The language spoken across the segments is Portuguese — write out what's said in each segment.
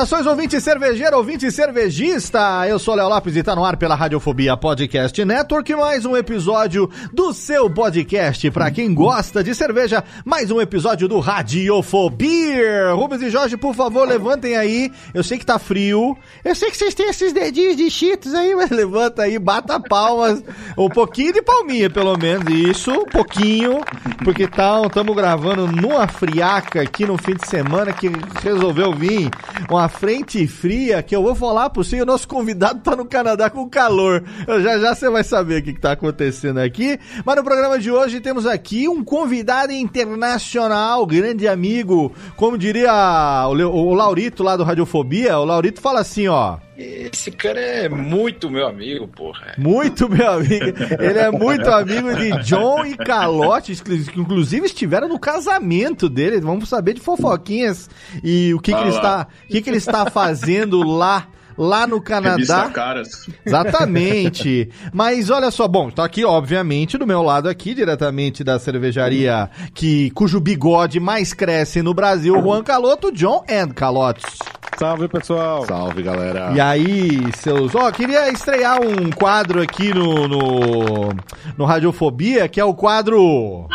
Saudações, ouvinte cervejeiro, ouvinte cervejista! Eu sou Léo Lopes e tá no ar pela Radiofobia Podcast Network, mais um episódio do seu podcast para quem gosta de cerveja, mais um episódio do Radiofobia! Rubens e Jorge, por favor, levantem aí. Eu sei que tá frio, eu sei que vocês têm esses dedinhos de cheetos aí, mas levanta aí, bata palmas, um pouquinho de palminha, pelo menos, isso, um pouquinho, porque tá, estamos gravando numa friaca aqui no fim de semana que resolveu vir uma frente fria que eu vou falar por si. O nosso convidado tá no Canadá com calor. Já já você vai saber o que, que tá acontecendo aqui. Mas no programa de hoje temos aqui um convidado internacional, grande amigo, como diria o Laurito lá do Radiofobia. O Laurito fala assim, ó. Esse cara é muito meu amigo, porra. Muito meu amigo. Ele é muito amigo de John e Calote, que inclusive estiveram no casamento dele. Vamos saber de fofoquinhas e o que, que ele está, o que, que ele está fazendo lá lá no Canadá. Caras. Exatamente. Mas olha só, bom, tá aqui, obviamente, do meu lado aqui, diretamente da cervejaria que cujo bigode mais cresce no Brasil, Juan Caloto, John and Calotes. Salve, pessoal. Salve, galera. E aí, seus. Ó, queria estrear um quadro aqui no, no, no Radiofobia, que é o quadro.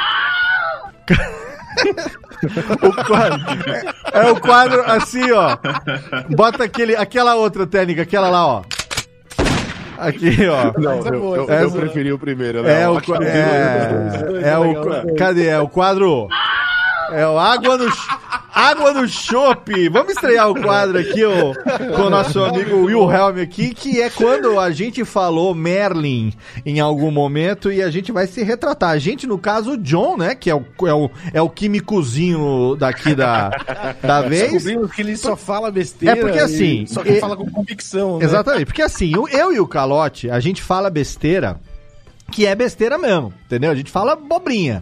o quadro. É, é o quadro assim, ó. Bota aquele, aquela outra técnica, aquela lá, ó. Aqui, ó. Não, eu, eu, eu preferi o primeiro, né? É o, é, é o, cadê? É o quadro. É o água no Água no chope. Vamos estrear o quadro aqui ó, com o nosso amigo Wilhelm aqui, que é quando a gente falou Merlin em algum momento e a gente vai se retratar. A gente, no caso, o John, né, que é o, é o, é o químicozinho daqui da, da vez. Descobrimos que ele só fala besteira. É porque assim... Só que e... fala com convicção, né? Exatamente. Porque assim, eu e o Calote, a gente fala besteira que é besteira mesmo, entendeu? A gente fala bobrinha.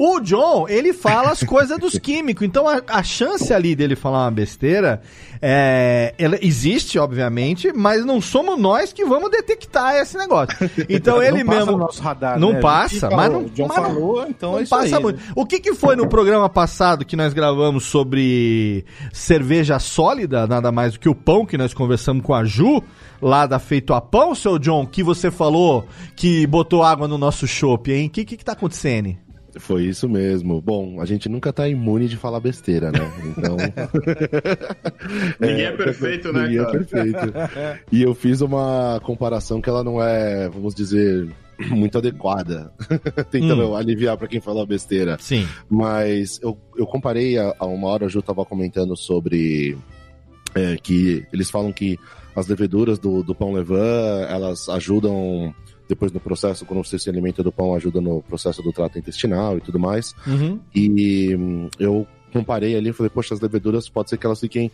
O John, ele fala as coisas dos químicos, então a, a, chance ali dele falar uma besteira é, ela existe, obviamente, mas não somos nós que vamos detectar esse negócio. Então ele não mesmo. Passa no radar, não né? passa, mas não. O John mas falou, então não é passa aí, muito. Né? O que, que foi no programa passado que nós gravamos sobre cerveja sólida, nada mais do que o pão que nós conversamos com a Ju? lá da Feito a Pão, seu John, que você falou que botou água no nosso chopp, hein? O que, que que tá acontecendo? Foi isso mesmo. Bom, a gente nunca tá imune de falar besteira, né? Então. ninguém é, é perfeito, né? Ninguém é cara? é perfeito. E eu fiz uma comparação que ela não é, vamos dizer, muito adequada, tentando hum. aliviar para quem fala besteira. Sim. Mas eu, eu comparei a, a uma hora, a Ju tava comentando sobre é, que eles falam que as leveduras do, do pão levan, elas ajudam depois no processo, quando você se alimenta do pão, ajuda no processo do trato intestinal e tudo mais. Uhum. E hum, eu comparei ali e falei, poxa, as leveduras pode ser que elas fiquem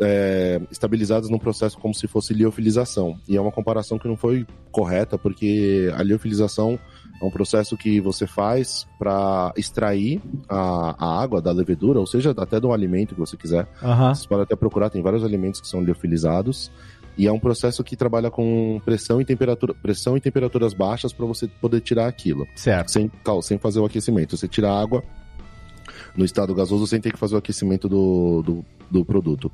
é, estabilizadas num processo como se fosse liofilização. E é uma comparação que não foi correta, porque a liofilização é um processo que você faz para extrair a, a, água da levedura, ou seja, até do alimento que você quiser. Uhum. Você pode até procurar, tem vários alimentos que são liofilizados. E é um processo que trabalha com pressão e temperatura, pressão e temperaturas baixas para você poder tirar aquilo. Certo. Sem, sem fazer o aquecimento. Você tira a água no estado gasoso sem ter que fazer o aquecimento do, do, do produto.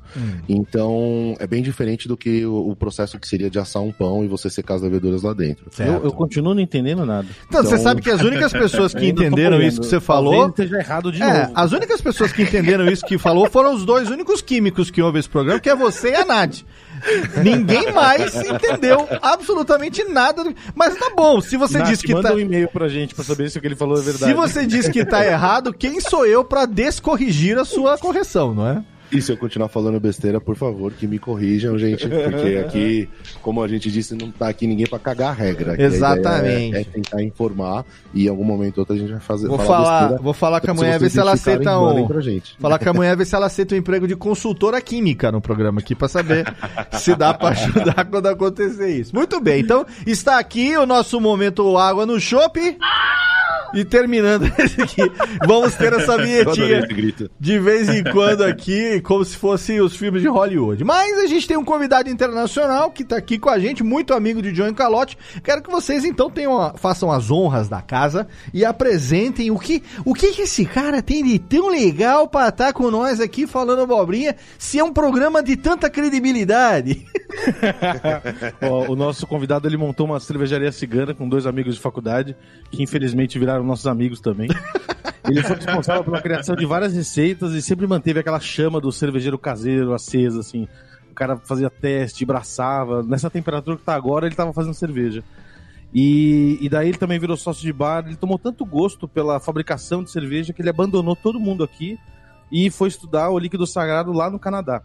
Então, é bem diferente do que o, o processo que seria de assar um pão e você secar as leveduras lá dentro. Eu, eu continuo não entendendo nada. Então, você Então- sabe que as únicas pessoas que entenderam isso que você Talvez falou. esteja errado de É, novo. as únicas pessoas que entenderam isso que falou foram os dois únicos químicos que ouvem esse programa, que é você e a Nath. Ninguém mais entendeu absolutamente nada. do- Mas tá bom, se você Nath, disse que manda tá. um e-mail pra gente pra saber se o que ele falou é verdade. Se você disse que tá errado, quem sou eu pra descorrigir a sua correção, não é? E se eu continuar falando besteira, por favor, que me corrijam, gente. Porque aqui, como a gente disse, não tá aqui ninguém pra cagar a regra. Aqui a Exatamente. É, é tentar informar e em algum momento ou outro a gente vai fazer. Vou falar, besteira. vou falar com a mulher, ver se ela aceita um. Falar com a mulher, ver se ela aceita um emprego de consultora química no programa aqui, pra saber se dá pra ajudar quando acontecer isso. Muito bem, então está aqui o nosso momento Água no Chopp. E terminando esse aqui, vamos ter essa vinhetinha de vez em quando aqui, como se fosse os filmes de Hollywood. Mas a gente tem um convidado internacional que tá aqui com a gente, muito amigo de John Calote. Quero que vocês então tenham façam as honras da casa e apresentem o que o que, que esse cara tem de tão legal pra estar com nós aqui falando abobrinha, se é um programa de tanta credibilidade. Ó, o nosso convidado ele montou uma cervejaria cigana com dois amigos de faculdade, que infelizmente viraram nossos amigos também. Ele foi responsável pela criação de várias receitas e sempre manteve aquela chama do cervejeiro caseiro acesa, assim. O cara fazia teste, braçava. Nessa temperatura que tá agora, ele tava fazendo cerveja. E, e daí ele também virou sócio de bar. Ele tomou tanto gosto pela fabricação de cerveja que ele abandonou todo mundo aqui e foi estudar o líquido sagrado lá no Canadá.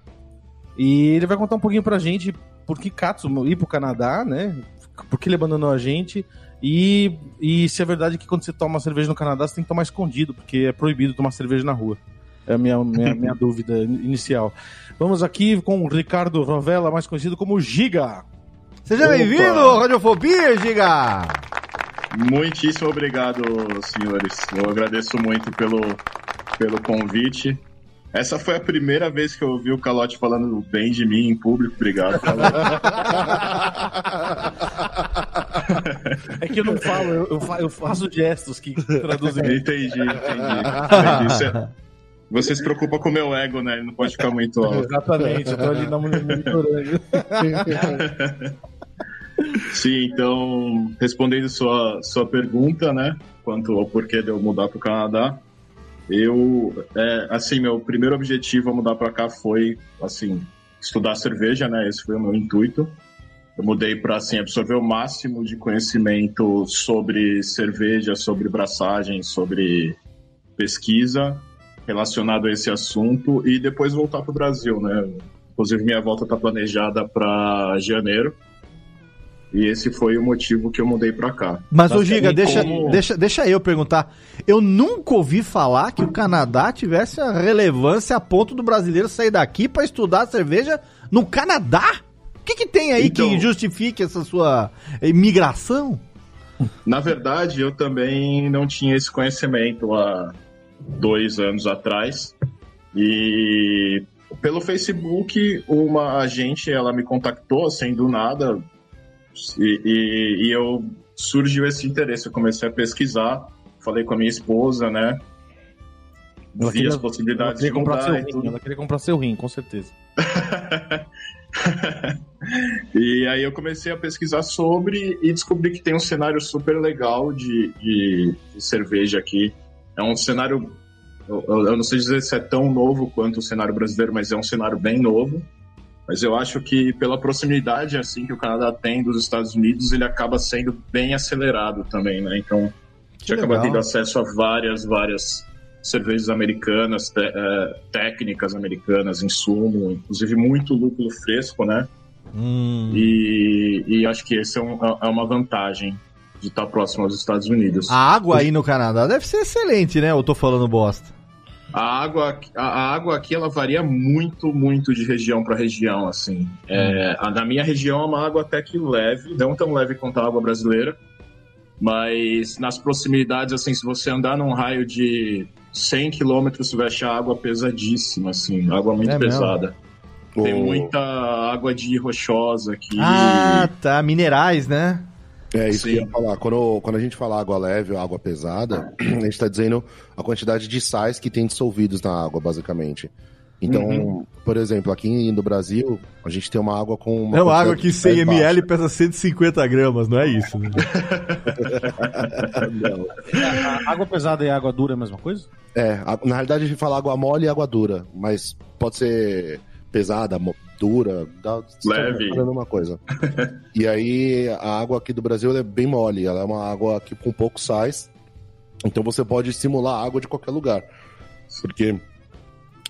E ele vai contar um pouquinho pra gente por que Katsu ir pro Canadá, né? Por que ele abandonou a gente e, e se é verdade que quando você toma cerveja no Canadá você tem que tomar escondido, porque é proibido tomar cerveja na rua. É a minha, minha, minha dúvida inicial. Vamos aqui com o Ricardo Rovella, mais conhecido como Giga. Seja bem-vindo, Radiofobia, Giga! Muitíssimo obrigado, senhores. Eu agradeço muito pelo, pelo convite. Essa foi a primeira vez que eu ouvi o Calote falando bem de mim em público. Obrigado, Calote. É que eu não falo, eu, eu fa- eu faço gestos que traduzem. entendi, entendi. entendi. Cê- Você se preocupa com o meu ego, né? Ele não pode ficar muito alto. Exatamente, eu tô ali na monitorando. Sim, então, respondendo sua, sua pergunta, né? Quanto ao porquê de eu mudar para o Canadá, eu, é, assim, meu primeiro objetivo a mudar para cá foi, assim, estudar cerveja, né? Esse foi o meu intuito. Eu mudei para, assim, absorver o máximo de conhecimento sobre cerveja, sobre braçagem, sobre pesquisa relacionado a esse assunto e depois voltar para o Brasil, né? Inclusive, minha volta está planejada para janeiro. E esse foi o motivo que eu mudei pra cá. Mas, ô Giga, deixa, como- deixa, deixa eu perguntar. Eu nunca ouvi falar que o Canadá tivesse a relevância a ponto do brasileiro sair daqui pra estudar cerveja no Canadá? O que, que tem aí que Então- justifique essa sua imigração? Na verdade, eu também não tinha esse conhecimento há dois anos atrás. E pelo Facebook, uma agente ela me contactou assim do nada e, e- e eu surgiu esse interesse. Eu comecei a pesquisar, falei com a minha esposa, né? Ela Vi queria- as Ela possibilidades queria de comprar seu rim, tudo. ela queria comprar seu rim, com certeza. e aí eu comecei a pesquisar sobre e descobri que tem um cenário super legal de, de- de cerveja aqui. É um cenário, eu, eu não sei dizer se é tão novo quanto o cenário brasileiro, mas é um cenário bem novo. Mas eu acho que pela proximidade assim que o Canadá tem dos Estados Unidos, ele acaba sendo bem acelerado também, né? Então, a gente acaba tendo acesso a várias, várias cervejas americanas, te- eh, técnicas americanas, insumo, inclusive muito lúpulo fresco, né? Hum. E, e acho que esse é, um- é uma vantagem de estar próximo aos Estados Unidos. A água aí no Canadá deve ser excelente, né? Eu tô falando bosta. A água, a, a água aqui ela varia muito, muito de região para região, assim. É, a- na minha região é uma água até que leve, não tão leve quanto a água brasileira, mas nas proximidades, assim, se você andar num raio de 100 quilômetros, você vai achar água pesadíssima, assim, água muito É mesmo? pesada. Tem O- muita água de rochosa aqui. Ah, tá. Minerais, né? É isso que eu Sim. ia falar. Quando, quando a gente fala água leve ou água pesada, a gente está dizendo a quantidade de sais que tem dissolvidos na água, basicamente. Então, Uhum. por exemplo, aqui no Brasil, a gente tem uma água com uma. É uma água que de 100 sais ml baixa. pesa 150 gramas, não é isso? né? A água pesada e água dura é a mesma coisa? É, na realidade a gente fala água mole e água dura, mas pode ser pesada, dura, dá, Leve. falando uma coisa. e aí a água aqui do Brasil é bem mole, ela é uma água aqui com poucos sais, então você pode simular água de qualquer lugar, porque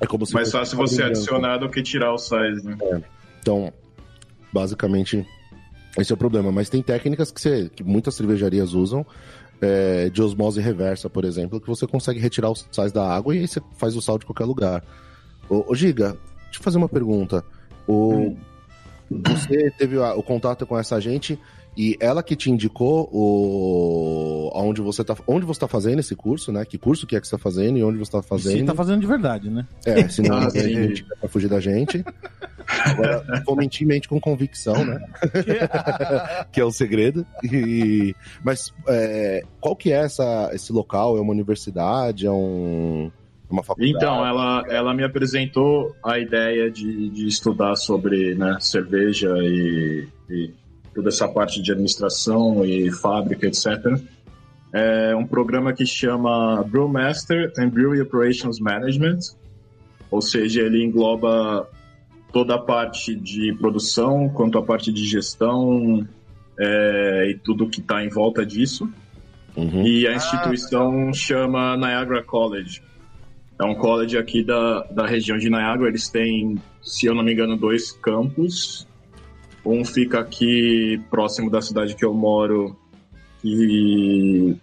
é como se Mais fácil você adicionar do que tirar o size, né? Então, basicamente, esse é o problema. Mas tem técnicas que, você- que muitas cervejarias usam, é, de osmose reversa, por exemplo, que você consegue retirar os sais da água e aí você faz o sal de qualquer lugar. Ô, ô Giga, deixa eu fazer uma pergunta. O, Você teve a- o contato com essa gente e ela que te indicou o, aonde você tá, onde você está fazendo esse curso, né? Que curso que é que você está fazendo e onde você está fazendo? Você tá fazendo de verdade, né? É, senão Ah, ninguém sim. mente pra fugir da gente. Agora, vou mentir, mente com convicção, né? que é o segredo. E, mas é, qual que é essa, esse local? É uma universidade? É um, uma faculdade? Então, ela, ela me apresentou a ideia de, de estudar sobre né, cerveja e, e toda essa parte de administração e fábrica, etc. É um programa que chama Brewmaster and Brewery Operations Management, ou seja, ele engloba toda a parte de produção, quanto a parte de gestão é, e tudo que está em volta disso. Uhum. E a instituição chama Niagara College. É um college aqui da, da região de Niagara. Eles têm, se eu não me engano, dois campos. Um fica aqui próximo da cidade que eu moro, que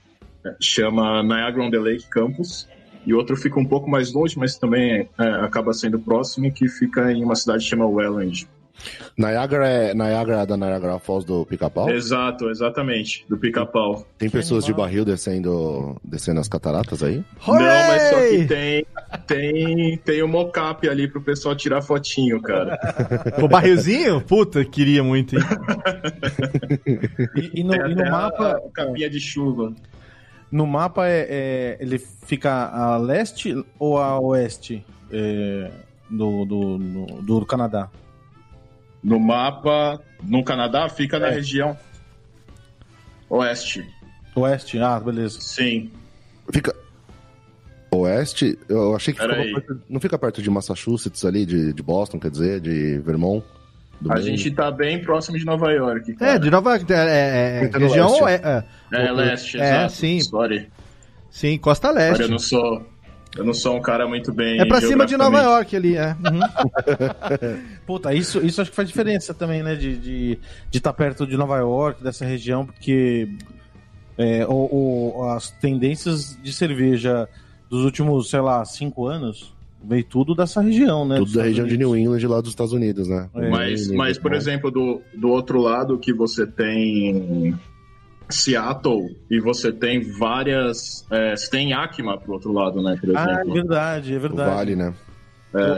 chama Niagara on the Lake Campus. E outro fica um pouco mais longe, mas também é, acaba sendo próximo, que fica em uma cidade que chama Welland. Niagara é Niagara da Niagara Falls do Pica-Pau? Exato, exatamente, do pica-pau. Tem pessoas de barril descendo, descendo as cataratas aí? Não, mas só que tem, tem, tem o mocap ali pro pessoal tirar fotinho, cara. O barrilzinho? Puta, queria muito, hein? E, e no, Tem e no mapa, a capinha de chuva. no mapa é, é- ele fica a leste ou a oeste é, do, do, do, do Canadá? No mapa, no Canadá, fica na É. região oeste. Oeste? Ah, beleza. Sim. Fica. Oeste? Eu achei que ficava perto, não fica perto de Massachusetts ali, de, de Boston, quer dizer, de Vermont? Do A gente tá bem próximo de Nova York. É, Cara. de Nova York, é, é, é, região leste. é, é, É, leste, É, exato. sim. Sorry. sim, Costa Leste. eu não sou. Eu não sou um cara muito bem. É pra cima de Nova. York ali, é. Uhum. Puta, isso, isso acho que faz diferença também, né? De estar de, de tá perto de Nova York, dessa região, porque é, o, o- as tendências de cerveja dos últimos, sei lá, cinco anos veio tudo dessa região, né? Tudo da região de Unidos. New England lá dos Estados Unidos, né? É. Mas, mas por Vermont. exemplo, do, do outro lado que você tem Seattle e você tem várias. É, você tem Yakima pro outro lado, né? Por Ah, é exemplo. verdade, é O verdade. Vale, né?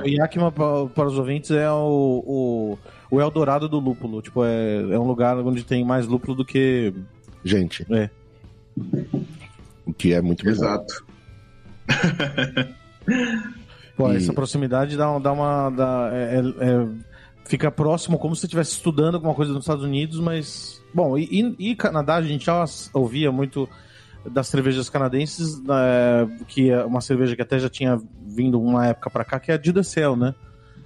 O Yakima, pa- para os ouvintes, é o, o, o Eldorado do lúpulo. Tipo, é, é um lugar onde tem mais lúpulo do que. Gente. É. O que é muito. Exato. Pô, E- essa proximidade dá, dá uma. Dá, é- é- é- fica próximo, como se você estivesse estudando alguma coisa nos Estados Unidos, mas. Bom, e, e, e Canadá, a gente já ouvia muito das cervejas canadenses, né, que é uma cerveja que até já tinha vindo uma época pra cá, que é a Didacel, né?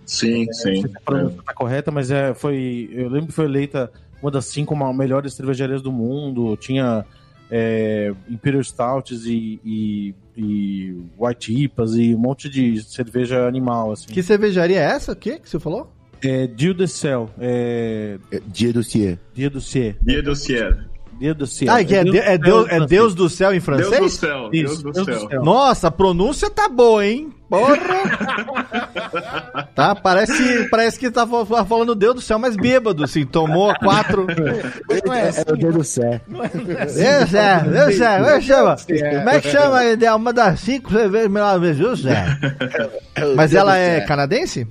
Sim, sim. Não sei se a pronúncia tá correta, mas é, foi. Eu lembro que foi eleita uma das cinco melhores cervejarias do mundo. Tinha é, Imperial Stouts e, e, e White IPAs e um monte de cerveja animal, assim. Que cervejaria é essa? O que que você falou? É Dieu de Céu. É, É Dia do Cier. Dia do Ciel. Dia do Ciel. Dia do Ciel. Ah, que é, de- é Deus, é Deus do céu em Deus do francês? céu. Isso, Deus do céu. Nossa, a pronúncia tá boa, hein? Porra! tá, parece, parece que tá fa- fa- falando Deus do céu, mas bêbado, assim, tomou quatro. Não é assim. É o Dia do Cé. Deus do céu, Deus do céu, como é que chama? Como é que chama? É uma das cinco cervejas melhores vezes, Deus do céu. Mas ela é canadense?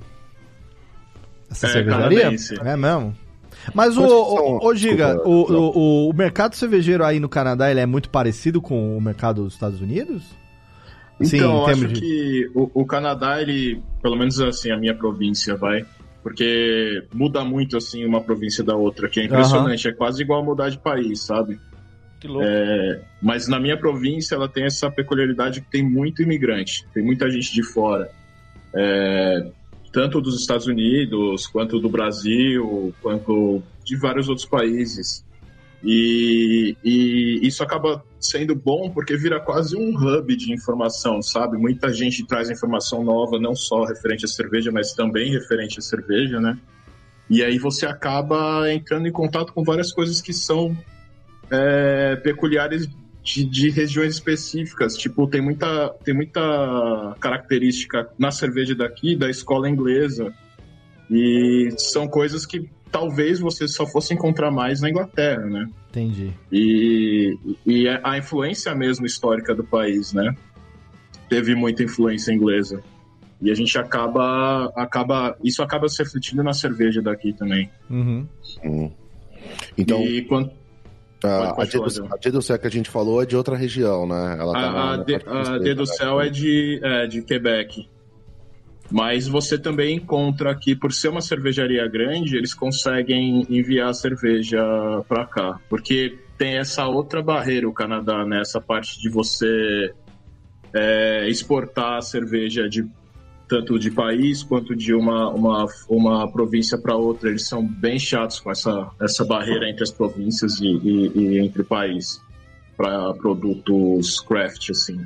Essa É, cervejaria? canadense. É mesmo? Mas o, o, o, Giga, desculpa, o, o, o mercado cervejeiro aí no Canadá, ele é muito parecido com o mercado dos Estados Unidos? Sim, Então, acho de- que o, o Canadá, ele, pelo menos assim, a minha província vai, porque muda muito assim uma província da outra, que é impressionante, é quase igual mudar de país, sabe? Que louco. É, mas na minha província ela tem essa peculiaridade que tem muito imigrante, tem muita gente de fora. É, tanto dos Estados Unidos, quanto do Brasil, quanto de vários outros países. E, e isso acaba sendo bom porque vira quase um hub de informação, sabe? Muita gente traz informação nova, não só referente à cerveja, mas também referente à cerveja, né? E aí você acaba entrando em contato com várias coisas que são é, peculiares de, de regiões específicas. Tipo, tem muita, tem muita característica na cerveja daqui da escola inglesa. E são coisas que talvez você só fosse encontrar mais na Inglaterra, né? Entendi. E, e a influência mesmo histórica do país, né? Teve muita influência inglesa. E a gente acaba, acaba, isso acaba se refletindo na cerveja daqui também. Uhum. Hum. Então, e quando, a, pode a, Dia do, a Dia do Céu que a gente falou é de outra região, né? Ela tá a, na- a, na a do né? Céu é de, é de Quebec. Mas você também encontra aqui, por ser uma cervejaria grande, eles conseguem enviar a cerveja para cá. Porque tem essa outra barreira, o Canadá, né? Essa parte de você é, exportar a cerveja de tanto de país quanto de uma, uma, uma província para outra. Eles são bem chatos com essa, essa barreira entre as províncias e, e- e entre o país para produtos craft, assim.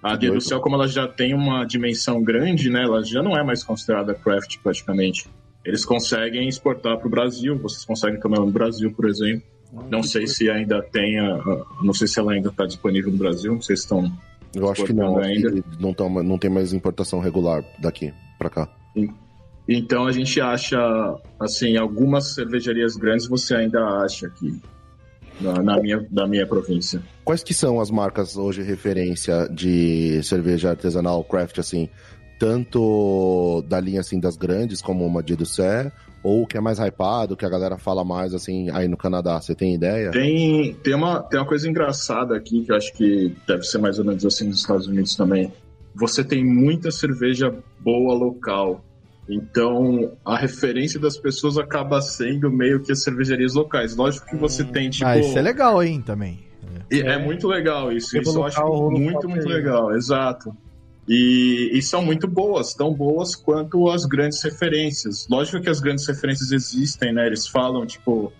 A Dia do. Céu, como ela já tem uma dimensão grande, né, ela já não é mais considerada craft praticamente. Eles conseguem exportar para o Brasil, vocês conseguem tomar no Brasil, por exemplo. Não sei se ainda tem, a- a- não sei se ela ainda está disponível no Brasil, não sei se estão Eu acho que não, ainda. que não, toma- não tem mais importação regular daqui pra cá. Então a gente acha, assim, algumas cervejarias grandes você ainda acha aqui, na, na minha, da minha província. Quais que são as marcas hoje referência de cerveja artesanal craft, assim, tanto da linha assim das grandes, como uma do Sé, ou o que é mais hypado, que a galera fala mais assim aí no Canadá? Você tem ideia? Tem, tem, uma, tem uma coisa engraçada aqui, que eu acho que deve ser mais ou menos assim nos Estados Unidos também. Você tem muita cerveja boa local. Então, a referência das pessoas acaba sendo meio que as cervejarias locais. Lógico que você tem, tipo. ah, isso é legal, hein, também. E É muito legal isso. Porque Isso eu acho muito, muito legal. Exato. E, e são muito boas, tão boas quanto as grandes referências. Lógico que as grandes referências existem, né? Eles falam, tipo,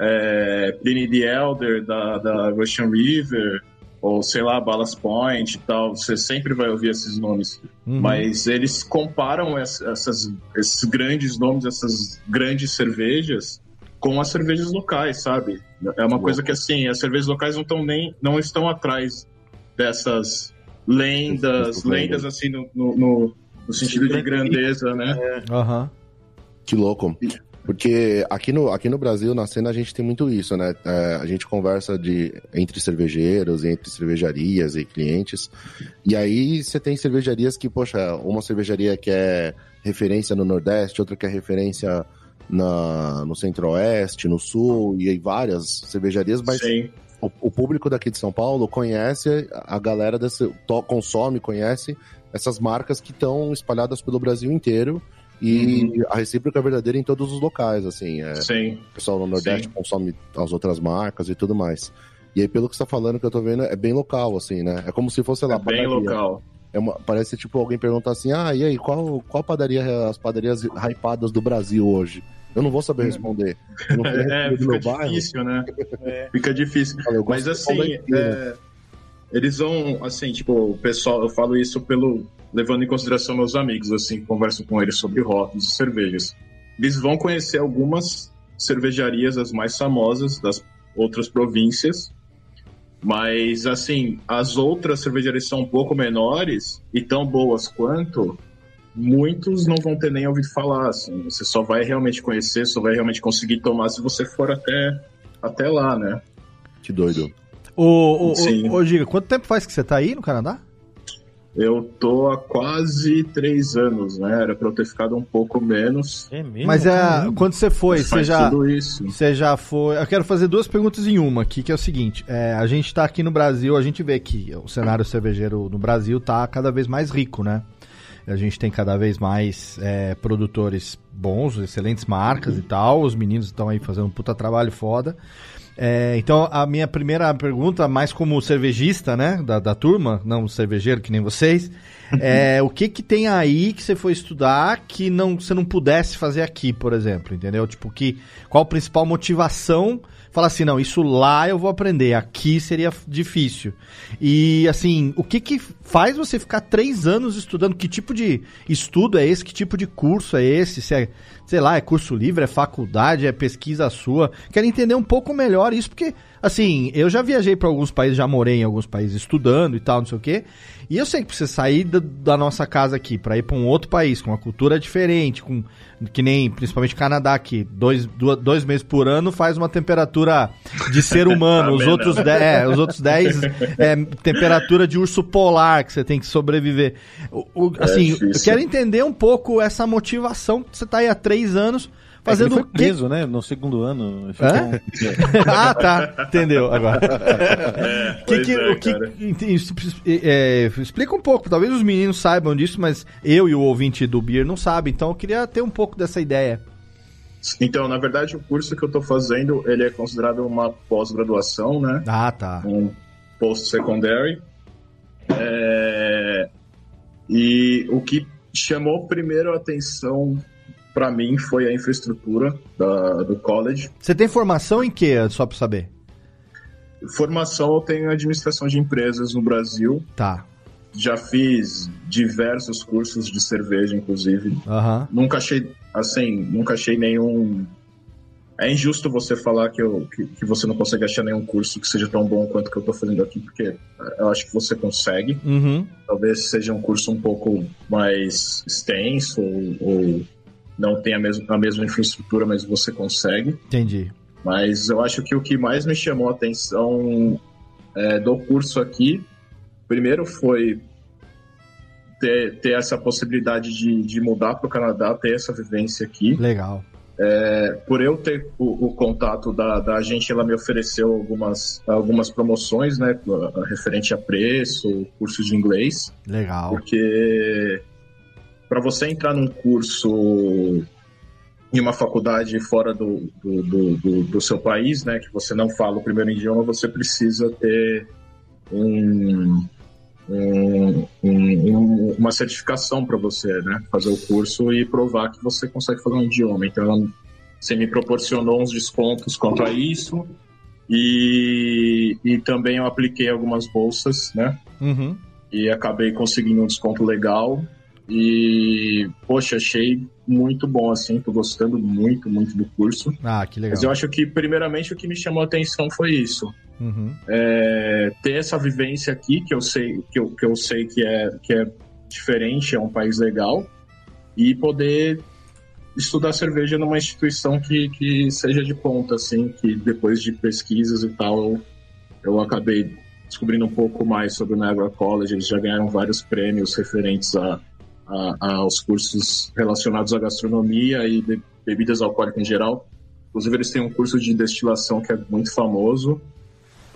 é, Pliny the Elder, da, da Russian River, ou sei lá, Ballast Point e tal. Você sempre vai ouvir esses nomes. Uhum. Mas eles comparam ess- essas, esses grandes nomes, essas grandes cervejas com as cervejas locais, sabe? É uma coisa que assim, as cervejas locais não estão nem não estão atrás dessas lendas, lendas assim no, no, no- no sentido de grandeza, né? Aham. Que louco. Porque aqui no, aqui no Brasil, na cena, a gente tem muito isso, né? É, a gente conversa de, entre cervejeiros, entre cervejarias e clientes. E aí você tem cervejarias que, poxa, uma cervejaria que é referência no Nordeste, outra que é referência na, no Centro-Oeste, no Sul, e aí várias cervejarias, mas Sim, o, o público daqui de São Paulo conhece a galera desse to- consome, conhece essas marcas que estão espalhadas pelo Brasil inteiro e a recíproca é verdadeira em todos os locais, assim, é, sim. o pessoal no Nordeste Sim. consome as outras marcas e tudo mais. E aí, pelo que você tá falando, que eu tô vendo, é bem local, assim, né? É como se fosse, sei lá, É bem padaria. local. É uma- parece tipo alguém perguntar assim: ah, e aí, qual, qual padaria, as padarias hypadas do Brasil hoje? Eu não vou saber responder. Eu não fui É, fica bairro. difícil, né? Fica difícil. Mas assim, é, eles vão, assim, tipo, o pessoal, eu falo isso pelo levando em consideração meus amigos, assim, converso com eles sobre rótulos e cervejas. Eles vão conhecer algumas cervejarias, as mais famosas das outras províncias, mas, assim, as outras cervejarias são um pouco menores e tão boas quanto, muitos não vão ter nem ouvido falar, assim. Você só vai realmente conhecer, só vai realmente conseguir tomar se você for até, até lá, né? Que doido. Ô, ô, Sim. ô, ô, Giga, quanto tempo faz que você tá aí no Canadá? Eu tô há quase três anos, né? Era pra eu ter ficado um pouco menos. É mesmo? Mas é, quando você foi, você já, tudo isso. você já foi. Eu quero fazer duas perguntas em uma aqui, que é o seguinte: é, a gente tá aqui no Brasil, a gente vê que o cenário cervejeiro no Brasil tá cada vez mais rico, né? A gente tem cada vez mais é, produtores bons, excelentes marcas e tal. Os meninos estão aí fazendo um puta trabalho foda. É, então, a minha primeira pergunta, mais como cervejista, né, da, da turma, não cervejeiro que nem vocês, é o que que tem aí que você foi estudar que não, você não pudesse fazer aqui, por exemplo, entendeu? Tipo, que, qual a principal motivação? Falar assim, não, isso lá eu vou aprender, aqui seria difícil. E, assim, o que que faz você ficar três anos estudando? Que tipo de estudo é esse? Que tipo de curso é esse? Se é, sei lá, é curso livre, é faculdade, é pesquisa sua? Quero entender um pouco melhor isso, porque, assim, eu já viajei para alguns países, já morei em alguns países estudando e tal, não sei o quê. E eu sei que pra você sair da, da nossa casa aqui para ir para um outro país, com uma cultura diferente, com que nem principalmente Canadá, que dois, duas- dois meses por ano faz uma temperatura de ser humano, os outros, de, é, os outros 10 é temperatura de urso polar que você tem que sobreviver. O- o- assim, eu difícil. quero entender um pouco essa motivação que você tá aí há três anos Fazendo fazendo ele o foi quê? preso, né? No segundo ano. Hã? ah, tá. Entendeu agora. É, Que que- é, o que- isso, é, explica um pouco, talvez os meninos saibam disso, mas eu e o ouvinte do Beer não sabem, então eu queria ter um pouco dessa ideia. Então, na verdade, o curso que eu tô fazendo, ele é considerado uma pós-graduação, né? Ah, tá. um post-secondary. É, E o que chamou primeiro a atenção para mim foi a infraestrutura da- do college. Você tem formação em quê, só pra saber? Formação eu tenho em administração de empresas no Brasil. Tá. Já fiz diversos cursos de cerveja, inclusive. Aham. Nunca achei, assim, nunca achei nenhum. É injusto você falar que, eu, que, que você não consegue achar nenhum curso que seja tão bom quanto que eu tô fazendo aqui, porque eu acho que você consegue. Uhum. talvez seja um curso um pouco mais extenso ou, ou não tenha a mesma, a mesma infraestrutura, mas você consegue. Entendi. Mas eu acho que o que mais me chamou a atenção é, do curso aqui, primeiro foi ter, ter essa possibilidade de, de mudar para o Canadá, ter essa vivência aqui. Legal. Por eu ter o, o contato da, da agente, ela me ofereceu algumas, algumas promoções, né, referente a preço, curso de inglês. Legal. Porque para você entrar num curso em uma faculdade fora do, do, do, do- do seu país, né, que você não fala o primeiro idioma, você precisa ter um, um- um- uma certificação para você, né, fazer o curso e provar que você consegue falar um idioma. Então, ela- você me proporcionou uns descontos quanto a isso e, e também eu apliquei algumas bolsas, né, Uhum. e acabei conseguindo um desconto legal. E, poxa, achei muito bom, assim, tô gostando muito, muito do curso. Ah, que legal. Mas eu acho que, primeiramente, o que me chamou a atenção foi isso. Uhum. É, ter essa vivência aqui, que eu sei que eu, que eu sei que é, que é diferente, é um país legal, e poder estudar cerveja numa instituição que, que seja de ponta, assim, que depois de pesquisas e tal, eu, eu acabei descobrindo um pouco mais sobre o Niagara College. Eles já ganharam vários prêmios referentes a, a- aos cursos relacionados à gastronomia e be- bebidas alcoólicas em geral. Inclusive, eles têm um curso de destilação que é muito famoso.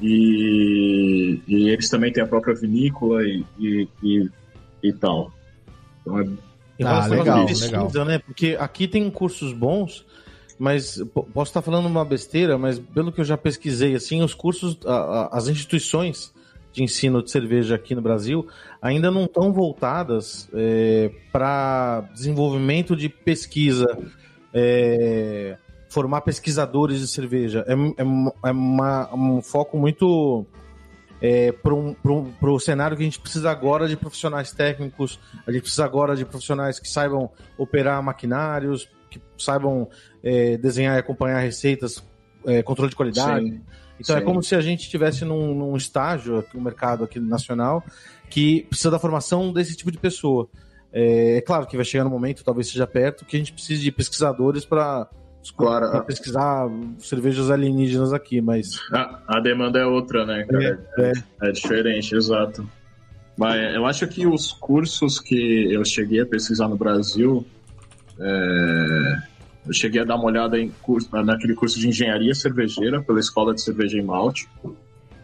E, e eles também têm a própria vinícola e, e, e, e tal. Então, é Ah, legal, pesquisa, legal. né? Porque aqui tem cursos bons, mas po- posso estar falando uma besteira, mas pelo que eu já pesquisei, assim, os cursos, a- a- as instituições de ensino de cerveja aqui no Brasil ainda não estão voltadas para desenvolvimento de pesquisa, é, formar pesquisadores de cerveja. É, é é uma- um foco muito para um, pro- pro cenário que a gente precisa agora de profissionais técnicos, a gente precisa agora de profissionais que saibam operar maquinários, que saibam é, desenhar e acompanhar receitas, é, controle de qualidade. sim, Então é sim. como se a gente estivesse num, num estágio aqui no mercado aqui nacional que precisa da formação desse tipo de pessoa. É, é claro que vai chegar no momento, talvez seja perto, que a gente precise de pesquisadores para Claro. pra pesquisar cervejas alienígenas aqui, mas A, a demanda é outra, né, cara? É, É, diferente, exato. Mas eu acho que os cursos que eu cheguei a pesquisar no Brasil, é, eu cheguei a dar uma olhada em curso, naquele curso de engenharia cervejeira pela Escola de Cerveja e Malte,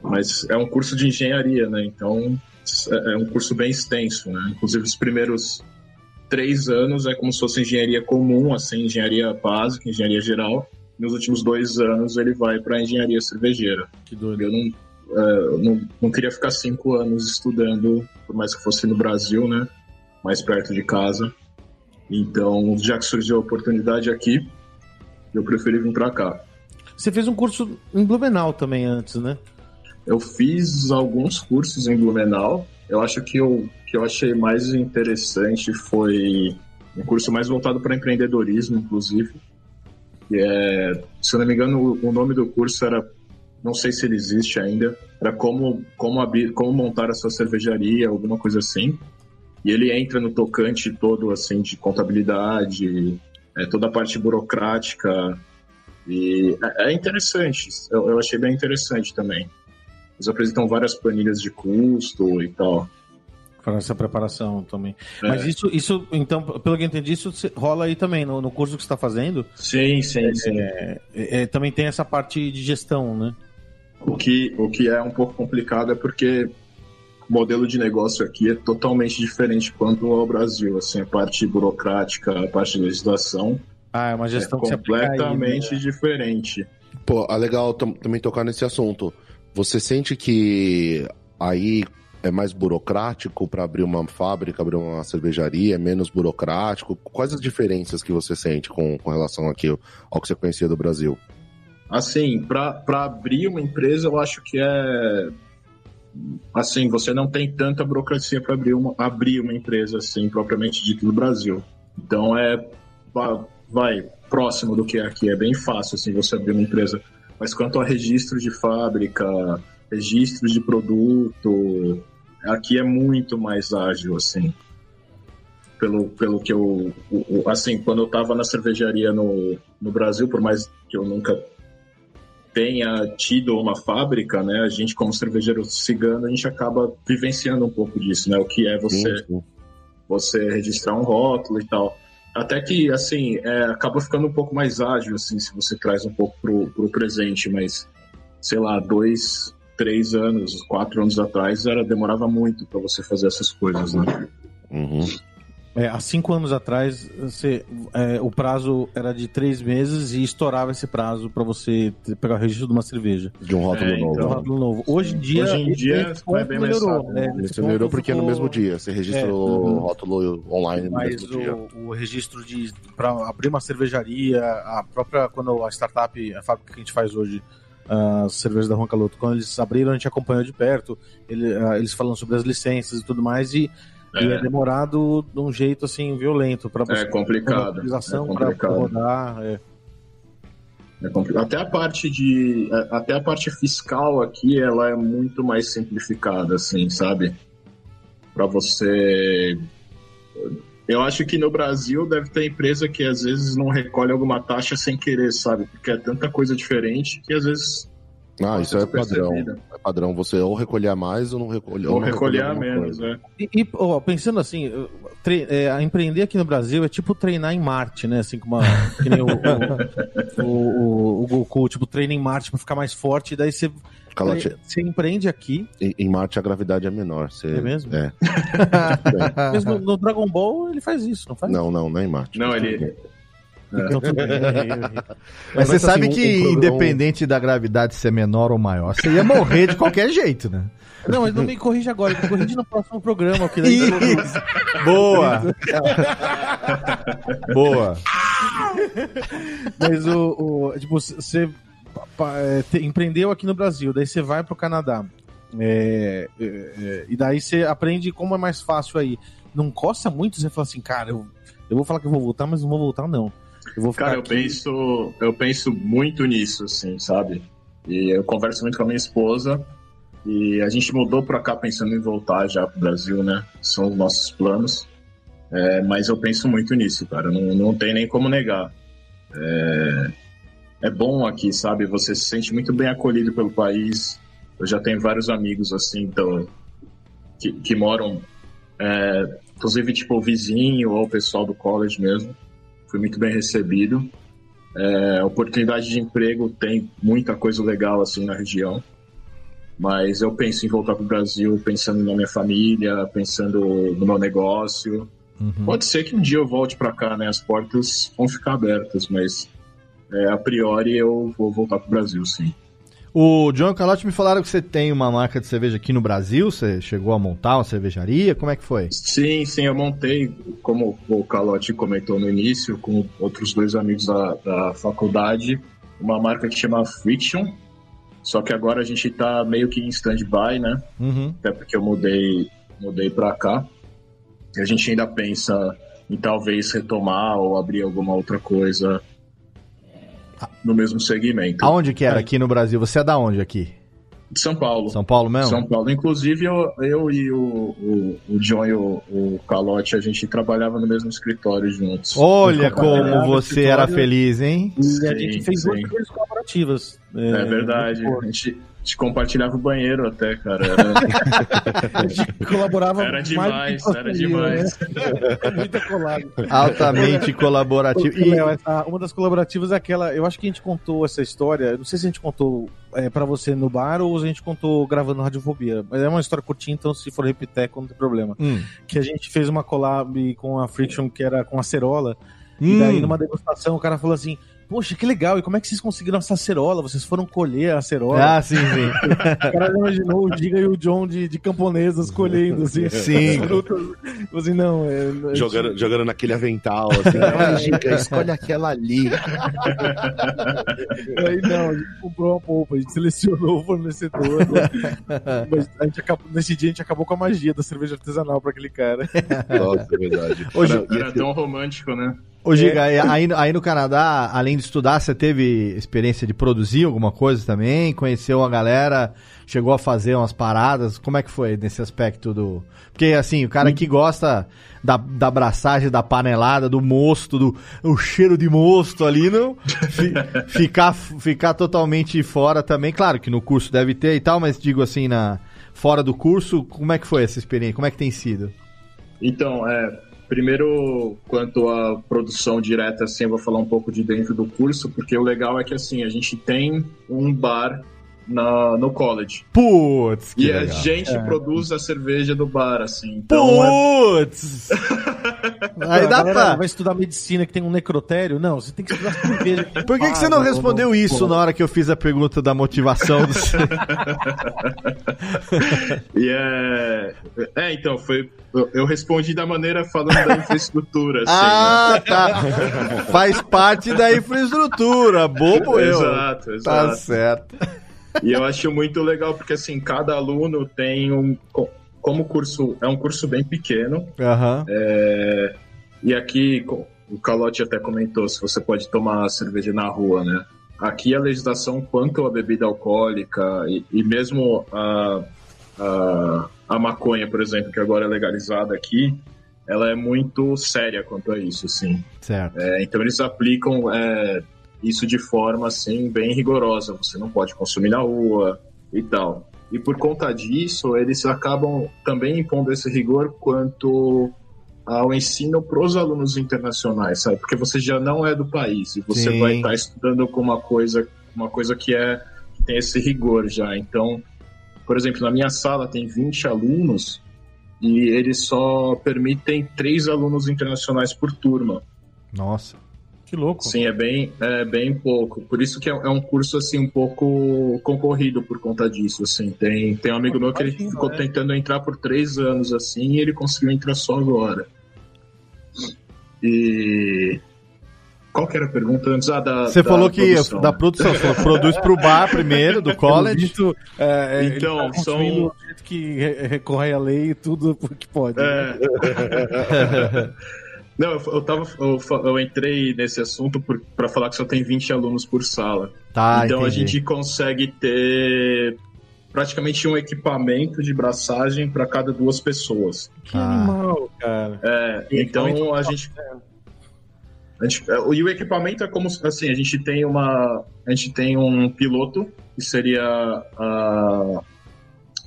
mas é um curso de engenharia, né? Então é, é um curso bem extenso, né? Inclusive os primeiros três anos é como se fosse engenharia comum, assim, engenharia básica, engenharia geral. Nos últimos dois anos ele vai para engenharia cervejeira. Que doido. Eu não, é, não, não queria ficar cinco anos estudando, por mais que fosse no Brasil, né? Mais perto de casa. Então, já que surgiu a oportunidade aqui, eu preferi vir para cá. Você fez um curso em Blumenau também antes, né? Eu fiz alguns cursos em Blumenau. Eu acho que o que eu achei mais interessante foi um curso mais voltado para empreendedorismo, inclusive. Que é, se eu não me engano, o nome do curso era, não sei se ele existe ainda, era como, como, abrir, como montar a sua cervejaria, alguma coisa assim. E ele entra no tocante todo assim de contabilidade, é, toda a parte burocrática. E é, é interessante, eu, eu achei bem interessante também. Eles apresentam várias planilhas de custo e tal. Para essa preparação também. É. Mas isso, isso, então, pelo que eu entendi, isso rola aí também, no, no curso que você está fazendo. Sim, sim, sim. É, é, também tem essa parte de gestão, né? O que, o que é um pouco complicado é porque o modelo de negócio aqui é totalmente diferente quanto ao Brasil. Assim, a parte burocrática, a parte de legislação Ah, é uma gestão é aplica aí, completamente né? diferente. Pô, é legal tam- também tocar nesse assunto. Você sente que aí é mais burocrático para abrir uma fábrica, abrir uma cervejaria, é menos burocrático? Quais as diferenças que você sente com, com relação aqui ao que você conhecia do Brasil? Assim, para abrir uma empresa, eu acho que é. Assim, você não tem tanta burocracia para abrir uma, abrir uma empresa, assim, propriamente dito no Brasil. Então é. va- Vai, próximo do que é aqui. É bem fácil, assim, você abrir uma empresa. Mas quanto a registro de fábrica, registro de produto, aqui é muito mais ágil, assim. Pelo, pelo que eu. Assim, quando eu estava na cervejaria no, no Brasil, por mais que eu nunca tenha tido uma fábrica, né? A gente, como cervejeiro cigano, a gente acaba vivenciando um pouco disso, né? O que é você, Sim, você registrar um rótulo e tal. Até que, assim, é, acaba ficando um pouco mais ágil, assim, se você traz um pouco pro, pro presente, mas, sei lá, dois, três anos, quatro anos atrás, era, demorava muito para você fazer essas coisas, né? Uhum. É, há cinco anos atrás, você, é, o prazo era de três meses e estourava esse prazo para você ter- pegar o registro de uma cerveja. De um rótulo É, novo. Um então. rótulo novo. Hoje em dia, Hoje em dia, é ponto bem mais melhorou. rápido, né? Isso melhorou porque é no mesmo dia. Você registra É, o rótulo online no Mas mesmo dia. o, o registro de para abrir uma cervejaria, a própria quando a startup, a fábrica que a gente faz hoje, as cervejas da Juan Caloto, quando eles abriram a gente acompanhou de perto, ele- ah, eles falando sobre as licenças e tudo mais e e é É, demorado de um jeito assim violento para você é complicado. autorização É para complicado. rodar. é. É compli- Até a parte de. Até a parte fiscal aqui, ela é muito mais simplificada, assim, sabe? Para você. Eu acho que no Brasil deve ter empresa que às vezes não recolhe alguma taxa sem querer, sabe? Porque é tanta coisa diferente que às vezes. Ah, isso é padrão. despercebida. É padrão. Você ou recolher a mais ou não recolher. Ou não recolher a alguma menos, coisa. né? E, e, ó, pensando assim, tre- é, empreender aqui no Brasil é tipo treinar em Marte, né? Assim, como que nem o, o, o, o Goku, tipo, treina em Marte pra ficar mais forte, e daí você, Calate- você empreende aqui, Em, em Marte a gravidade é menor. Você... É mesmo? É. mas no, no Dragon Ball ele faz isso, não faz? Não, não, não é em Marte. Não, ele. Então tudo bem. Mas você Mas, sabe assim, que, um- um- independente da gravidade ser menor ou maior, você ia morrer de qualquer jeito, né? Não, mas não me corrige agora, me corrige no próximo programa, que daí Isso. Boa! Boa! Mas o, o- tipo, você é, empreendeu aqui no Brasil, daí você vai pro Canadá. É, é, é, e daí você aprende como é mais fácil aí. Não costa muito você falar assim, cara, eu, eu vou falar que eu vou voltar, mas não vou voltar, não. Eu vou Cara, eu aqui. penso, eu penso muito nisso, assim, sabe? E eu converso muito com a minha esposa e a gente mudou pra cá pensando em voltar já pro Brasil, né? São os nossos planos. É, mas eu penso muito nisso, cara. Não, não tem nem como negar. É, é bom aqui, sabe? Você se sente muito bem acolhido pelo país. Eu já tenho vários amigos, assim, do, que, que moram, é, inclusive, tipo, o vizinho ou o pessoal do college mesmo. Fui muito bem recebido. É, oportunidade de emprego tem muita coisa legal assim na região. Mas eu penso em voltar para o Brasil pensando na minha família, pensando no meu negócio. Uhum. Pode ser que um dia eu volte para cá, né? As portas vão ficar abertas, mas é, a priori eu vou voltar para o Brasil, sim. O John Calote me falaram que você tem uma marca de cerveja aqui no Brasil. Você chegou a montar uma cervejaria? Como é que foi? Sim, sim, eu montei, como o Calote comentou no início, com outros dois amigos da, da faculdade, uma marca que chama Friction. Só que agora a gente tá meio que em stand-by, né? Uhum. Até porque eu mudei, mudei pra cá. E a gente ainda pensa em talvez retomar ou abrir alguma outra coisa no mesmo segmento. Aonde que era aqui no Brasil? Você é da onde aqui? De São Paulo. São Paulo mesmo? São Paulo. Inclusive, eu, eu e o, o, o John e o, o Calote, a gente trabalhava no mesmo escritório juntos. Olha como você era feliz, hein? E a Sim, gente fez duas sim. coisas colaborativas. É, verdade. muito A gente, gente compartilhava o banheiro até, cara. Era, A gente colaborava era mais demais, era demais. Né? Muito colado. Altamente colaborativo. E, Léo, essa- uma das colaborativas é aquela. Eu acho que a gente contou essa história. Não sei se a gente contou é, para você no bar ou se a gente contou gravando Radiofobia. Mas é uma história curtinha, então se for repetir, não tem problema. Hum. Que a gente fez uma collab com a Friction, que era com acerola. E daí, Hum. numa degustação, o cara falou assim: Poxa, que legal, e como é que vocês conseguiram essa acerola? Vocês foram colher a acerola? Ah, sim, sim. O cara imaginou o Giga e o John de, de camponesas colhendo, assim. Sim. Falou assim, não, é, a gente- Jogando, jogando naquele avental, assim. Olha, Giga, escolhe aquela ali. Aí não, a gente comprou uma polpa, a gente selecionou o fornecedor. né? Mas a gente acabou, nesse dia a gente acabou com a magia da cerveja artesanal pra aquele cara. Nossa, é verdade. Hoje- Era- era tão romântico, né? Ô, Giga, aí, aí no Canadá, além de estudar, você teve experiência de produzir alguma coisa também? Conheceu uma galera? Chegou a fazer umas paradas? Como é que foi nesse aspecto do. Porque, assim, o cara que gosta da, da abraçagem, da panelada, do mosto, do o cheiro de mosto ali, não. fi- ficar, ficar totalmente fora também. Claro que no curso deve ter e tal, mas digo assim, na, fora do curso, como é que foi essa experiência? Como é que tem sido? Então, é, primeiro, quanto à produção direta, assim, eu vou falar um pouco de dentro do curso, porque o legal é que, assim, a gente tem um bar na, no college. Putz, que e a legal. gente produz a cerveja do bar, assim. Então, é- Putz! Aí a dá pra. vai estudar medicina que tem um necrotério? Não, você tem que estudar cerveja. Por que, que você não respondeu isso na hora que eu fiz a pergunta da motivação do. E é. É, então, foi. Eu, respondi da maneira falando da infraestrutura, assim. Ah, tá. Faz parte da infraestrutura. Bobo né? eu. Exato, Tá exato. certo. E eu acho muito legal, porque assim, cada aluno tem um. co- Como o curso é um curso bem pequeno, Aham. é, e aqui o Calote até comentou se você pode tomar cerveja na rua, né? Aqui a legislação quanto à bebida alcoólica e, e mesmo a, a, a maconha, por exemplo, que agora é legalizada aqui, ela é muito séria quanto a isso, assim. Certo. É, então eles aplicam é, isso de forma assim bem rigorosa. Você não pode consumir na rua e tal. E por conta disso, eles acabam também impondo esse rigor quanto ao ensino para os alunos internacionais, sabe? Porque você já não é do país e você Sim. vai estar estudando com uma coisa, uma coisa que é que tem esse rigor já. Então, por exemplo, na minha sala tem 20 alunos e eles só permitem três alunos internacionais por turma. Nossa. Que louco. Sim, é bem, é bem pouco. Por isso que é, é um curso assim um pouco concorrido por conta disso. Assim, tem tem um amigo meu que ele ficou é. tentando entrar por três anos assim e ele conseguiu entrar só agora. E qual que era a pergunta antes? Ah, da, Você da falou que produção. da produção, você falou, produz pro bar primeiro, do college. Visto, é, é, Então, tá são- do jeito que re- recorre à lei e tudo que pode. né? Não, eu, eu, tava, eu, eu entrei nesse assunto para falar que só tem 20 alunos por sala. Tá, então a entendi. gente consegue ter praticamente um equipamento de braçagem para cada duas pessoas. Que Ah. animal, cara. É, E então equipamento a gente, a gente- é, E o equipamento é como assim, a gente tem uma. A gente tem um piloto, que seria a-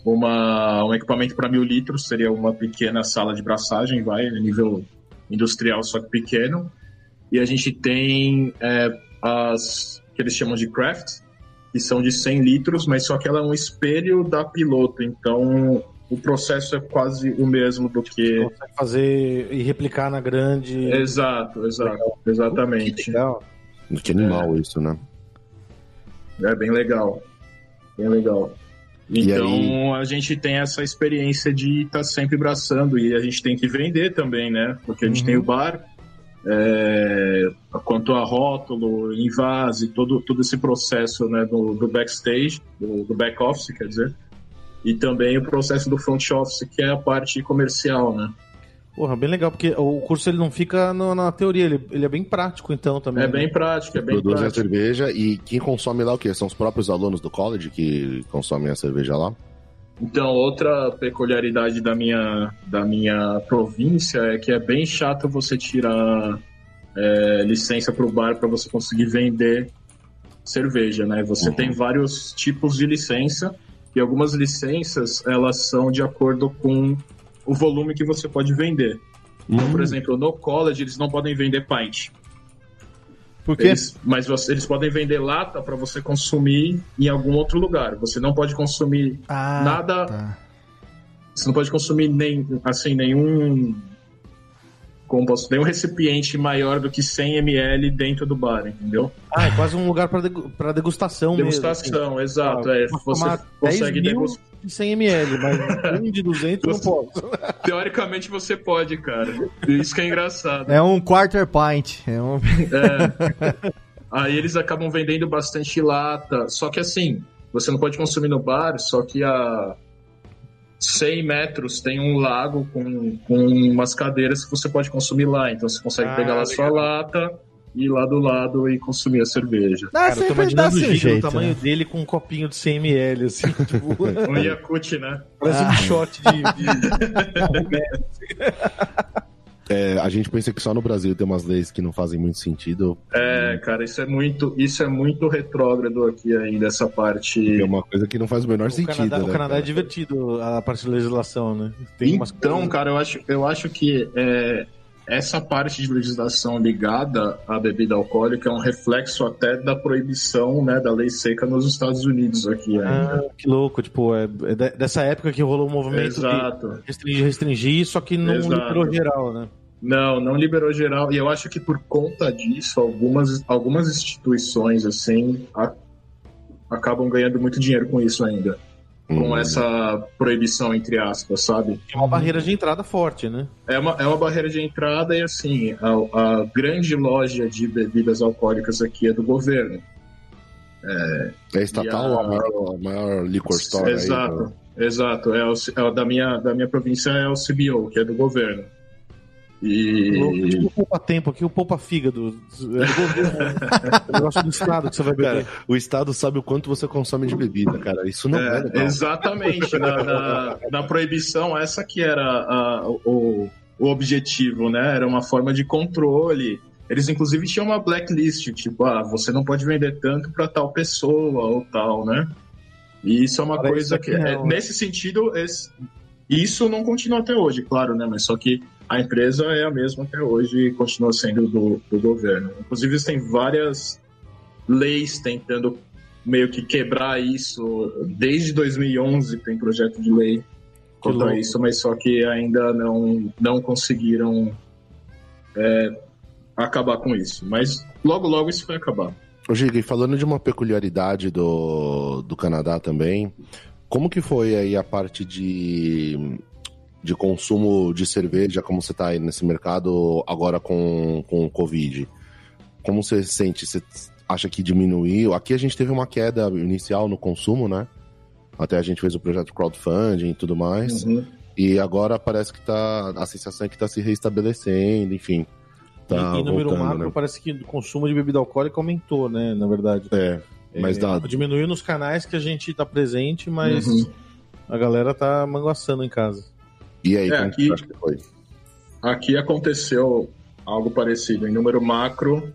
uma, um equipamento para mil litros, seria uma pequena sala de braçagem, vai, nível industrial, só que pequeno. E a gente tem é, as que eles chamam de craft, que são de 100 litros, mas só que ela é um espelho da piloto, então o processo é quase o mesmo do que. Consegue fazer e replicar na grande. Exato, exato, legal. exatamente. Que legal. Que animal é. isso, né? É bem legal. Bem legal. Então a gente tem essa experiência de estar tá sempre braçando e a gente tem que vender também, né? Porque a gente uhum. tem o bar, é, quanto a rótulo, invase, todo, todo esse processo né, do, do backstage, do, do back office, quer dizer, e também o processo do front office, que é a parte comercial, né? Porra, bem legal, porque o curso ele não fica no, na teoria, ele, ele, é bem prático então também. É né? bem prático, é bem Produz prático. a cerveja e quem consome lá o quê? São os próprios alunos do college que consomem a cerveja lá? Então, outra peculiaridade da minha, da minha província é que é bem chato você tirar é, licença para o bar para você conseguir vender cerveja, né? Você uhum. tem vários tipos de licença e algumas licenças elas são de acordo com o volume que você pode vender. Então, por hum. exemplo, no college eles não podem vender pint. Por quê? Eles, mas eles podem vender lata para você consumir em algum outro lugar. Você não pode consumir ah, nada. Tá. Você não pode consumir nem assim nenhum como posso ter um recipiente maior do que 100 ml dentro do bar, entendeu? Ah, é quase um lugar para degustação, degustação mesmo. Assim. exato. Ah, é, você consegue degustar. 100 ml, mas um de 200 você, não posso. Teoricamente você pode, cara. Isso que é engraçado. É um quarter pint. É um... é. Aí eles acabam vendendo bastante lata. Só que assim, você não pode consumir no bar, só que a 100 metros tem um lago com, com umas cadeiras que você pode consumir lá. Então você consegue ah, pegar lá legal. sua lata, ir lá do lado e consumir a cerveja. Ah, Cara, eu tô imaginando o jeito, o tamanho né? dele com um copinho de 100ml, assim, tipo... um Yakut, né? Parece ah. um shot de... de... É, a gente pensa que só no Brasil tem umas leis que não fazem muito sentido. É, cara, isso é muito, isso é muito retrógrado aqui ainda, essa parte. É uma coisa que não faz o menor o sentido. Canadá, né, o Canadá é divertido, a parte de legislação, né? Tem então, coisas... cara, eu acho, eu acho que é, essa parte de legislação ligada à bebida alcoólica é um reflexo até da proibição, né, da lei seca nos Estados Unidos aqui ainda. Ah, que louco, tipo, é, é dessa época que rolou o um movimento Exato. de restringir, restringir, só que não Exato. liberou geral, né? Não, não liberou geral. E eu acho que por conta disso, algumas, algumas instituições, assim, a, acabam ganhando muito dinheiro com isso ainda. Hum. Com essa proibição, entre aspas, sabe? É uma barreira de entrada forte, né? É uma, é uma barreira de entrada e, assim, a, a grande loja de bebidas alcoólicas aqui é do governo. É, é estatal a... a maior, a maior liquor store Exato, aí, exato. É, o, é da, minha, da minha província é o CBO, que é do governo. E. Tipo, poupa tempo aqui, o poupa fígado. É o negócio do Estado que você vai beber. Cara, o Estado sabe o quanto você consome de bebida, cara. Isso não é, é Exatamente. na, na, na, proibição, essa que era a, o, o objetivo, né? Era uma forma de controle. Eles, inclusive, tinham uma blacklist, tipo, ah, você não pode vender tanto para tal pessoa ou tal, né? E isso é uma Parece coisa que, é, nesse sentido, esse, isso não continua até hoje, claro, né? Mas só que a empresa é a mesma até hoje e continua sendo do, do governo. Inclusive, tem várias leis tentando meio que quebrar isso. Desde 2011 tem projeto de lei contra isso, mas só que ainda não, não conseguiram é, acabar com isso. Mas logo, logo isso vai acabar. Ô, Giga, e falando de uma peculiaridade do, do Canadá também, como que foi aí a parte de de consumo de cerveja, como você está aí nesse mercado agora com, com o Covid? Como você sente? Você acha que diminuiu? Aqui a gente teve uma queda inicial no consumo, né? Até a gente fez o projeto crowdfunding e tudo mais. Uhum. E agora parece que tá. A sensação é que está se reestabelecendo, enfim. Tá e, e número macro, né? parece que o consumo de bebida alcoólica aumentou, né? Na verdade. É. Mas é, dá... Diminuiu nos canais que a gente está presente, mas uhum. a galera tá manguaçando em casa. E aí, é, aqui, aqui aconteceu algo parecido. Em número macro,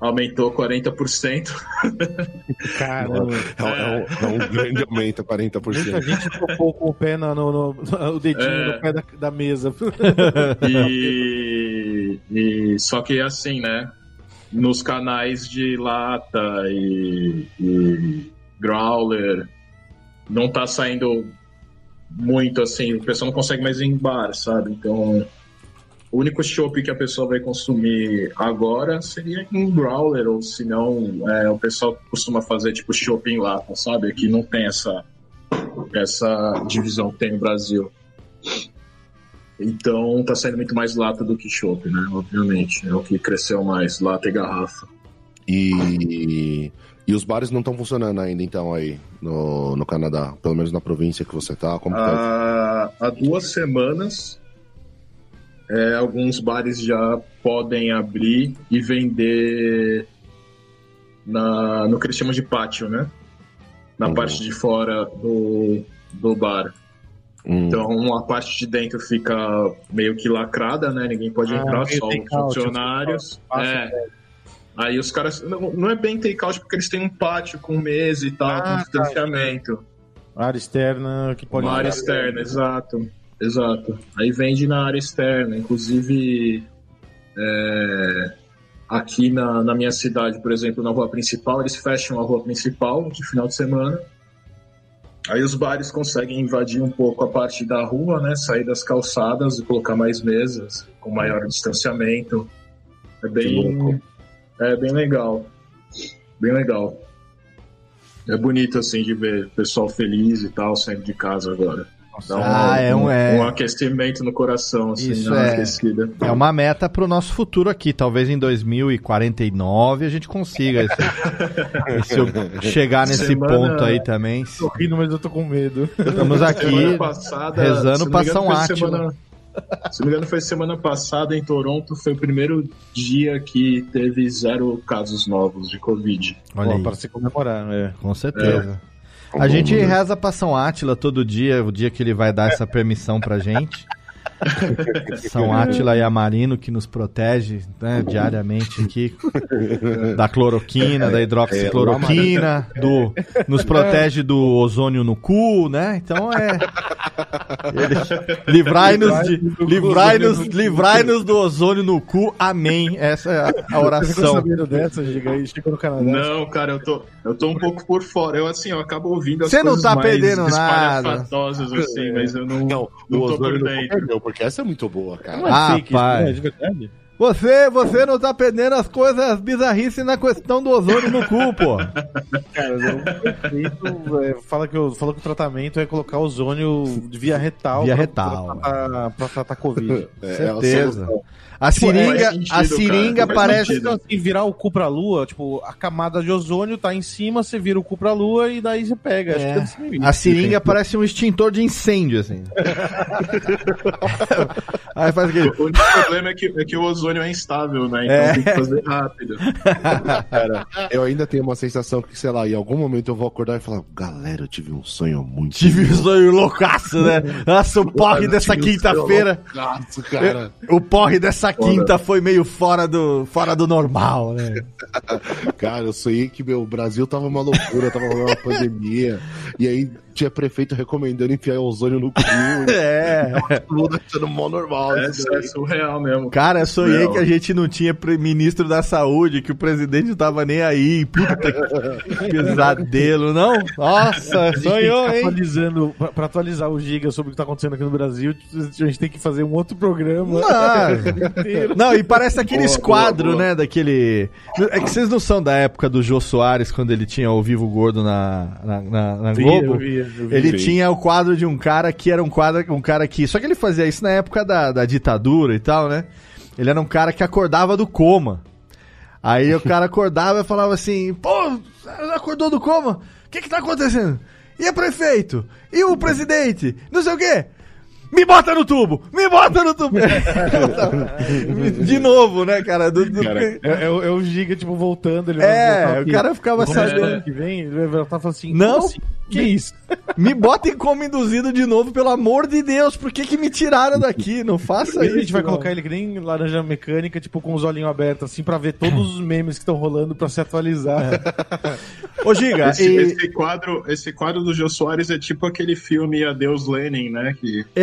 aumentou 40%. Caramba. É, é um, é um grande aumento, 40%. Muita gente tocou com o pé no, no, no- o dedinho É. no pé da, da mesa. E, e- só que assim, né? Nos canais de lata e, e growler não tá saindo muito assim, o pessoal não consegue mais ir em bar, sabe? Então, o único chopp que a pessoa vai consumir agora seria em growler, ou se não, é, o pessoal costuma fazer tipo chopp em lata, sabe? Aqui não tem essa, essa divisão que tem no Brasil. Então tá saindo muito mais lata do que chopp, né? Obviamente. É o que cresceu mais, lata e garrafa. E, e os bares não estão funcionando ainda, então, aí, no, no Canadá. Pelo menos na província que você tá. Como que tá? Há, duas semanas, é, alguns bares já podem abrir e vender na, no que eles chamam de pátio, né? Na Uhum. parte de fora do, do bar. Hum, Então a parte de dentro fica meio que lacrada, né? Ninguém pode Ah, entrar, só os take-out, funcionários. É. Aí os caras. Não, não é bem take-out porque eles têm um pátio com mesa e tal, Ah, com tá. distanciamento. Área externa que pode. Uma área externa, exato. Exato. Aí vende na área externa. Inclusive, é, aqui na, na minha cidade, por exemplo, na rua principal, eles fecham a rua principal de final de semana. Aí os bares conseguem invadir um pouco a parte da rua, né? Sair das calçadas e colocar mais mesas com maior distanciamento. É bem, louco. É bem legal. Bem legal. É bonito assim de ver o pessoal feliz e tal, saindo de casa agora. Dá um, Ah, é um- é. um aquecimento no coração, assim, Isso é. aquecida. É uma meta pro nosso futuro aqui. Talvez em 2049 a gente consiga esse- esse- chegar nesse Semana- ponto aí também. Tô rindo, mas eu tô com medo. Estamos aqui passada, rezando engano, São Átila. semana- Se não me engano, foi semana passada em Toronto, foi o primeiro dia que teve zero casos novos de Covid. Olha Para se comemorar, é. com certeza. A gente reza pra São Átila todo dia, o dia que ele vai dar essa permissão pra gente. São Átila e Amarino que nos protege né, diariamente aqui da cloroquina, da hidroxicloroquina, do, nos protege do ozônio no cu, né? Então é. Livrai-nos de, livrai-nos, livrai-nos do ozônio no cu, amém. Essa é a- a Você ficou oração. sabendo dessa, Giga? Chegou no Canadá. Não, cara, eu tô, eu tô um pouco por fora. Eu, assim, eu acabo ouvindo as Você não coisas tá mais perdendo nada. espalhafatosas, assim, mas eu não, Não, não o tô por não dentro. perdeu, porque essa é muito boa, cara. é Ah, fake, pai. isso, é verdade? Você, você não tá perdendo as coisas bizarrices na questão do ozônio no cu, pô. Cara, o prefeito é, fala, que o, fala que o tratamento é colocar ozônio via retal. Via pra- retal. Pra, tratar- pra tratar Covid. É, Certeza. A solução. A seringa, faz sentido, a seringa cara, parece. Então, assim, virar o cu pra lua, tipo, a camada de ozônio tá em cima, você vira o cu pra lua e daí você pega. Acho É. que deve ser meio isso. A seringa parece um extintor de incêndio, assim. Aí faz aquele. O único problema é que, é que o ozônio é instável, né? Então É. tem que fazer rápido. Cara, eu ainda tenho uma sensação que, sei lá, em algum momento eu vou acordar e falar, galera, eu tive um sonho muito. Tive um sonho loucaço, né? Nossa, o porre dessa um quinta-feira. O porre dessa quinta foi meio fora do, fora do normal, né? Cara, eu sonhei que meu o Brasil tava uma loucura, tava uma pandemia. E aí tinha prefeito recomendando enfiar ozônio no cu. É. Todo mundo achando mó normal. É, é surreal mesmo. Cara, eu sonhei Não. que a gente não tinha ministro da saúde, que o presidente não tava nem aí. Puta que pesadelo, não? Nossa, sonhou, que hein? atualizando, pra, pra atualizar o Giga sobre o que tá acontecendo aqui no Brasil, a gente tem que fazer um outro programa. Não, não, e parece aqueles Boa, boa, quadros, boa. né, daquele... É que vocês não são da época do Jô Soares, quando ele tinha o Vivo Gordo na, na, na- na Globo? Eu vi, eu vi. Ele tinha o quadro de um cara que era um quadro, um cara que. Só que ele fazia isso na época da, da ditadura e tal, né? Ele era um cara que acordava do coma. Aí o cara acordava e falava assim: Pô, acordou do coma? O que que tá acontecendo? E o prefeito? E o presidente? Não sei o quê. Me bota no tubo! Me bota no tubo! De novo, né, cara? Do- do- Cara, É, é o- é o Giga, tipo, voltando. Ele É, o cara ficava sabendo. que vem, ele vai voltar e falar assim: Não. "Como assim? Que isso? Me botem como induzido de novo, pelo amor de Deus. Por que que me tiraram daqui? Não faça a isso. gente vai não. colocar ele que nem laranja mecânica, tipo, com os olhinhos abertos, assim, pra ver todos os memes que estão rolando pra se atualizar. Ô, Giga, Esse, e- esse quadro, esse quadro do Jô Soares é tipo aquele filme Adeus Lenin, né? Que É,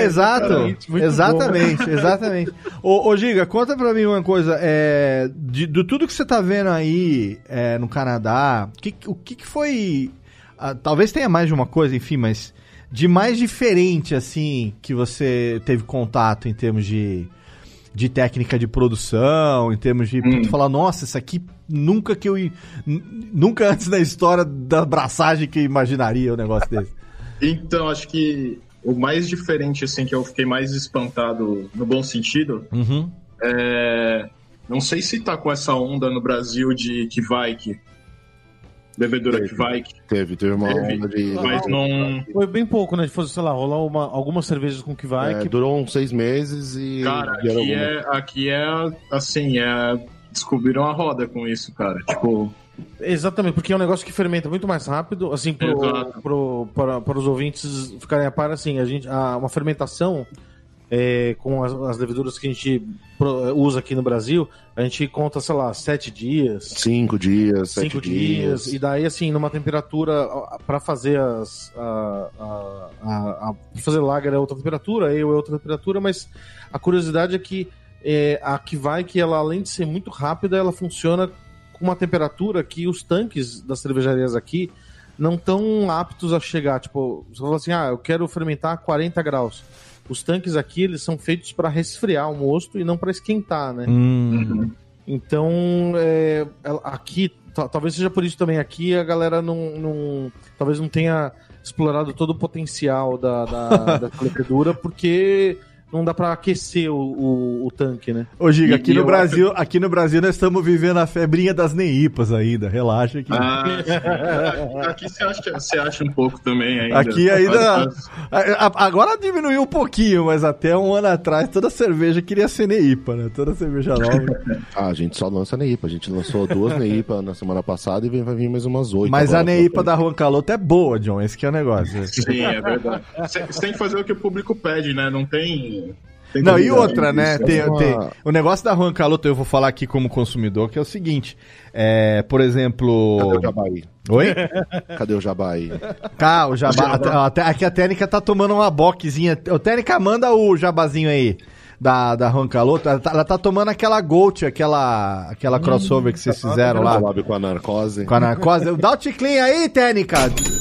É, exato. exatamente, muito Exatamente, exatamente. Ô, ô, Giga, conta pra mim uma coisa. É, de, de tudo que você tá vendo aí é, no Canadá, que- o que, que foi. Ah, talvez tenha mais de uma coisa, enfim, mas de mais diferente, assim, que você teve contato em termos de, de técnica de produção, em termos de Hum. falar, nossa, isso aqui nunca que eu. Nunca antes na história da braçagem que eu imaginaria um negócio desse. Então, acho que o mais diferente, assim, que eu fiquei mais espantado no bom sentido, Uhum. é... Não sei se tá com essa onda no Brasil de Kvaik. Bevedura Teve. Kvaik. Teve, teve uma Teve. onda de. Mas não... Foi bem pouco, né? Se fosse, sei lá, rolar uma, algumas cervejas com que vai, É, que durou uns seis meses e. Cara, aqui é, aqui é, assim, é... Descobriram a roda com isso, cara. Tipo, Exatamente, porque é um negócio que fermenta muito mais rápido, assim, pro, pro, para, para os ouvintes ficarem a par, assim, a gente, a, uma fermentação é, com as, as leveduras que a gente usa aqui no Brasil, a gente conta, sei lá, sete dias, Cinco dias, sete cinco dias, e daí, assim, numa temperatura, para fazer as, a, a, a, a- fazer lager é outra temperatura, eu é outra temperatura, mas a curiosidade é que é, a que vai que ela, além de ser muito rápida, ela funciona com uma temperatura que os tanques das cervejarias aqui não estão aptos a chegar. Tipo, você fala assim, ah, eu quero fermentar a 40 graus. Os tanques aqui, eles são feitos para resfriar o mosto e não para esquentar, né? Hum. Então, é, aqui, ta- talvez seja por isso também, aqui a galera não, não- talvez não tenha explorado todo o potencial da, da, da porque não dá para aquecer o, o, o tanque, né? Ô, Giga, E- aqui e no Brasil, aqui no Brasil nós estamos vivendo a febrinha das neipas ainda, relaxa que ah, aqui você acha, você acha um pouco também ainda. Aqui ainda- a- Agora diminuiu um pouquinho, mas até um ano atrás toda cerveja queria ser neipa, né? Toda cerveja nova. Ah, a gente só lança Neipa. A gente lançou duas Neipa na semana passada e vem- vai vir mais umas oito. mas a neipa da Juan Caloto é boa, John, esse que é o negócio. Sim, é verdade. Você tem que fazer o que o público pede, né? Não tem. Tem Não, e outra, né? Tem, uma- tem- o negócio da Juan Caloto, eu vou falar aqui como consumidor, que é o seguinte. É, por exemplo. Cadê o Jabai? Oi? Cadê o Jabai? Cá, o jabá. Até- Aqui a Técnica tá tomando uma boquezinha. Ô, Técnica, manda o jabazinho aí. Da, da Juan Caloto. Ela tá, ela tá tomando aquela Gold, aquela, aquela crossover que vocês fizeram lá. Com a narcose. Com a narcose. Dá o ticlinho aí, Técnica!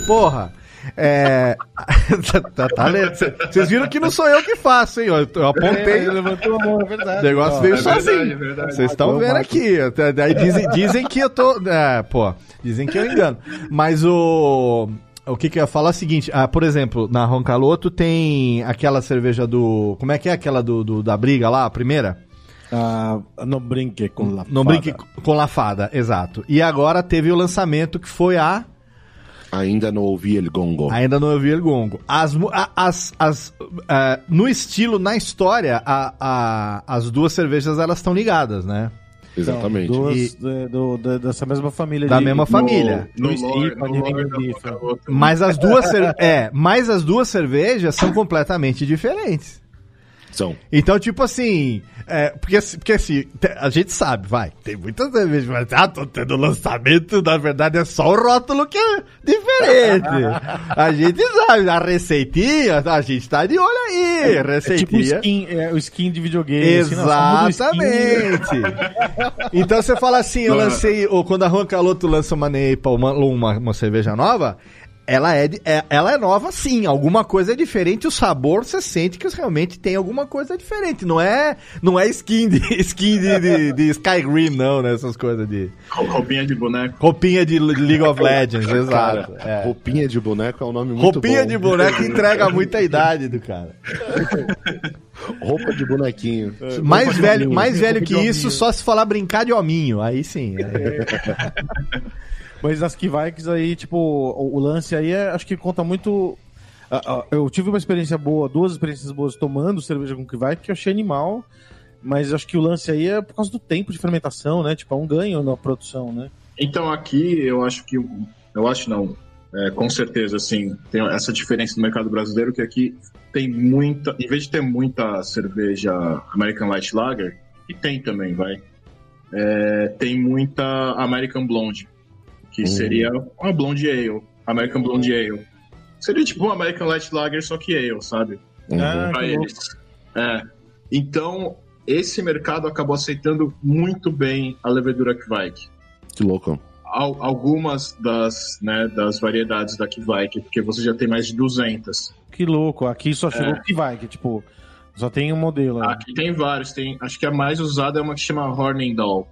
Porra! É. tá, tá lendo. Cê- Vocês viram que não sou eu que faço, hein? Eu, eu apontei. Ele levantou a mão, é verdade. O negócio Ó, veio é sozinho. é. Vocês estão vendo aqui. Daí dizem, dizem que eu tô. É, pô, dizem que eu engano. Mas o. O que que eu ia falar é o seguinte, ah, por exemplo, na Roncaloto tem aquela cerveja do. Como é que é aquela do, do- da briga lá, a primeira? Ah, não brinque com la Não brinque com La Fada, exato. E agora teve o lançamento que foi a. Ainda não ouvi ele gongo. Ainda não ouvi o gongo. As, as, as, ah, no estilo, na história, a, a- as duas cervejas elas estão ligadas, né? Exatamente. Duas, E- do- da- dessa mesma família. Da de- mesma família. No, No lore, Stipa, no Coca-Cola. Mas as duas cer- é, mas as duas cervejas são completamente diferentes. São. Então, tipo assim, é, porque, assim- porque assim, a gente sabe, vai, tem muitas cervejas, mas ah, tô tendo lançamento, na verdade é só o rótulo que é diferente. A gente sabe, a receitinha, a gente tá de olho aí, É tipo o receitinha. skin, é, o skin de videogame. assim. Exatamente. Então você fala assim, eu lancei, ou quando a Juan Caloto lança uma Neipa, uma, uma, uma cerveja nova, ela é, é- ela é nova sim, alguma coisa é diferente, o sabor você sente que realmente tem alguma coisa diferente, não é, não é skin de, skin de, de, de Skyrim não, né, essas coisas de Roupinha de boneco. roupinha de League of Legends, Cara, exato. é. roupinha de boneco é um nome muito Roupinha bom. de boneco entrega muita idade do cara. Roupa de bonequinho. Mais Roupa de velho, mais velho que isso, só se falar brincar de hominho. Aí sim. aí- Mas as Kvikes aí, tipo, o, o lance aí é, acho que conta muito. ah, ah, eu tive uma experiência boa, duas experiências boas tomando cerveja com Kvike que eu achei animal. Mas acho que o lance aí é por causa do tempo de fermentação, né? Tipo, é um ganho na produção, né? Então aqui eu acho que. Eu acho não. É, com certeza, assim, tem essa diferença no mercado brasileiro que aqui tem muita, em vez de ter muita cerveja American Light Lager, que tem também, vai, é, tem muita American Blonde, que seria uma Blonde Ale, American Blonde Ale. Seria tipo um American Light Lager, só que Ale, sabe? Ah, Pra que louco. eles. É. Então, esse mercado acabou aceitando muito bem a levedura Kvike. Que louco. Al- Algumas das, né, das variedades da Kvike, porque você já tem mais de 200. Que louco. Aqui só chegou o que vai, que tipo, só tem um modelo. né? Aqui tem vários, tem, acho que a mais usada é uma que chama Hornindal,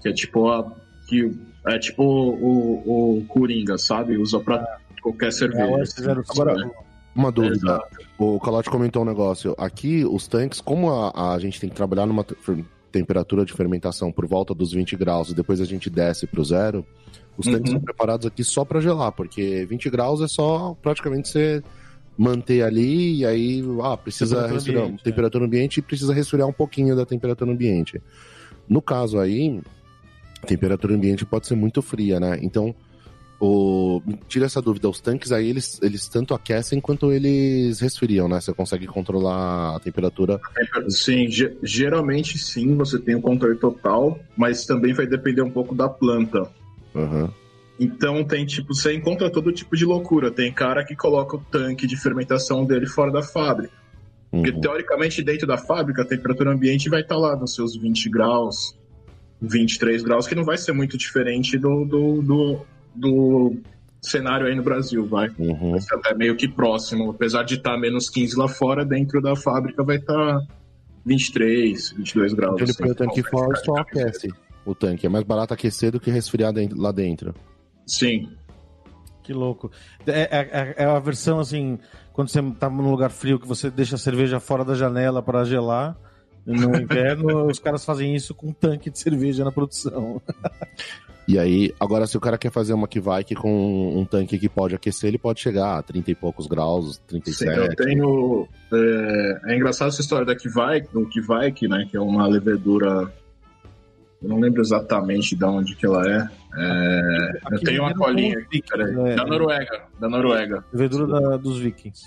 que é tipo a que é tipo o, o Coringa, sabe? Usa pra qualquer cerveja. É, eram- Agora, uma dúvida. Exato. O Calote comentou um negócio. Aqui, os tanques, como a, a gente tem que trabalhar numa temperatura de fermentação por volta dos 20 graus e depois a gente desce pro zero, os tanques Uhum. são preparados aqui só para gelar, porque 20 graus é só praticamente você manter ali e aí ah, precisa Temperatura resfriar ambiente, temperatura ambiente e precisa resfriar um pouquinho da temperatura ambiente. No caso aí, a temperatura ambiente pode ser muito fria, né? Então, o... tira essa dúvida, os tanques aí, eles, eles tanto aquecem quanto eles resfriam, né? Você consegue controlar a temperatura. Sim, ge- geralmente sim, você tem o controle total, mas também vai depender um pouco da planta. Aham. Então tem tipo, você encontra todo tipo de loucura. Tem cara que coloca o tanque de fermentação dele fora da fábrica. Porque Uhum. teoricamente dentro da fábrica a temperatura ambiente vai estar lá nos seus 20 graus, 23 graus, que não vai ser muito diferente do, do, do, do cenário aí no Brasil, vai. Uhum. Vai ser até meio que próximo. Apesar de estar menos 15 lá fora, dentro da fábrica vai estar 23, 22 graus. Então ele assim. põe o tanque fora e só aquece o tanque. É mais barato aquecer do que resfriar dentro- lá dentro. Sim, Que louco. É, é- é a versão assim, quando você tá num lugar frio que você deixa a cerveja fora da janela para gelar. No inverno, os caras fazem isso com um tanque de cerveja na produção. E aí, agora se o cara quer fazer uma que com um tanque que pode aquecer, ele pode chegar a 30 e poucos graus, Sim, 37. eu tenho. É, é engraçado essa história da Kvaik, do Kvaik, né? Que é uma levedura. Eu não lembro exatamente de onde que ela é. É, eu tenho uma colinha aqui, peraí. né? Da Noruega. Da Noruega. Levedura da- dos vikings.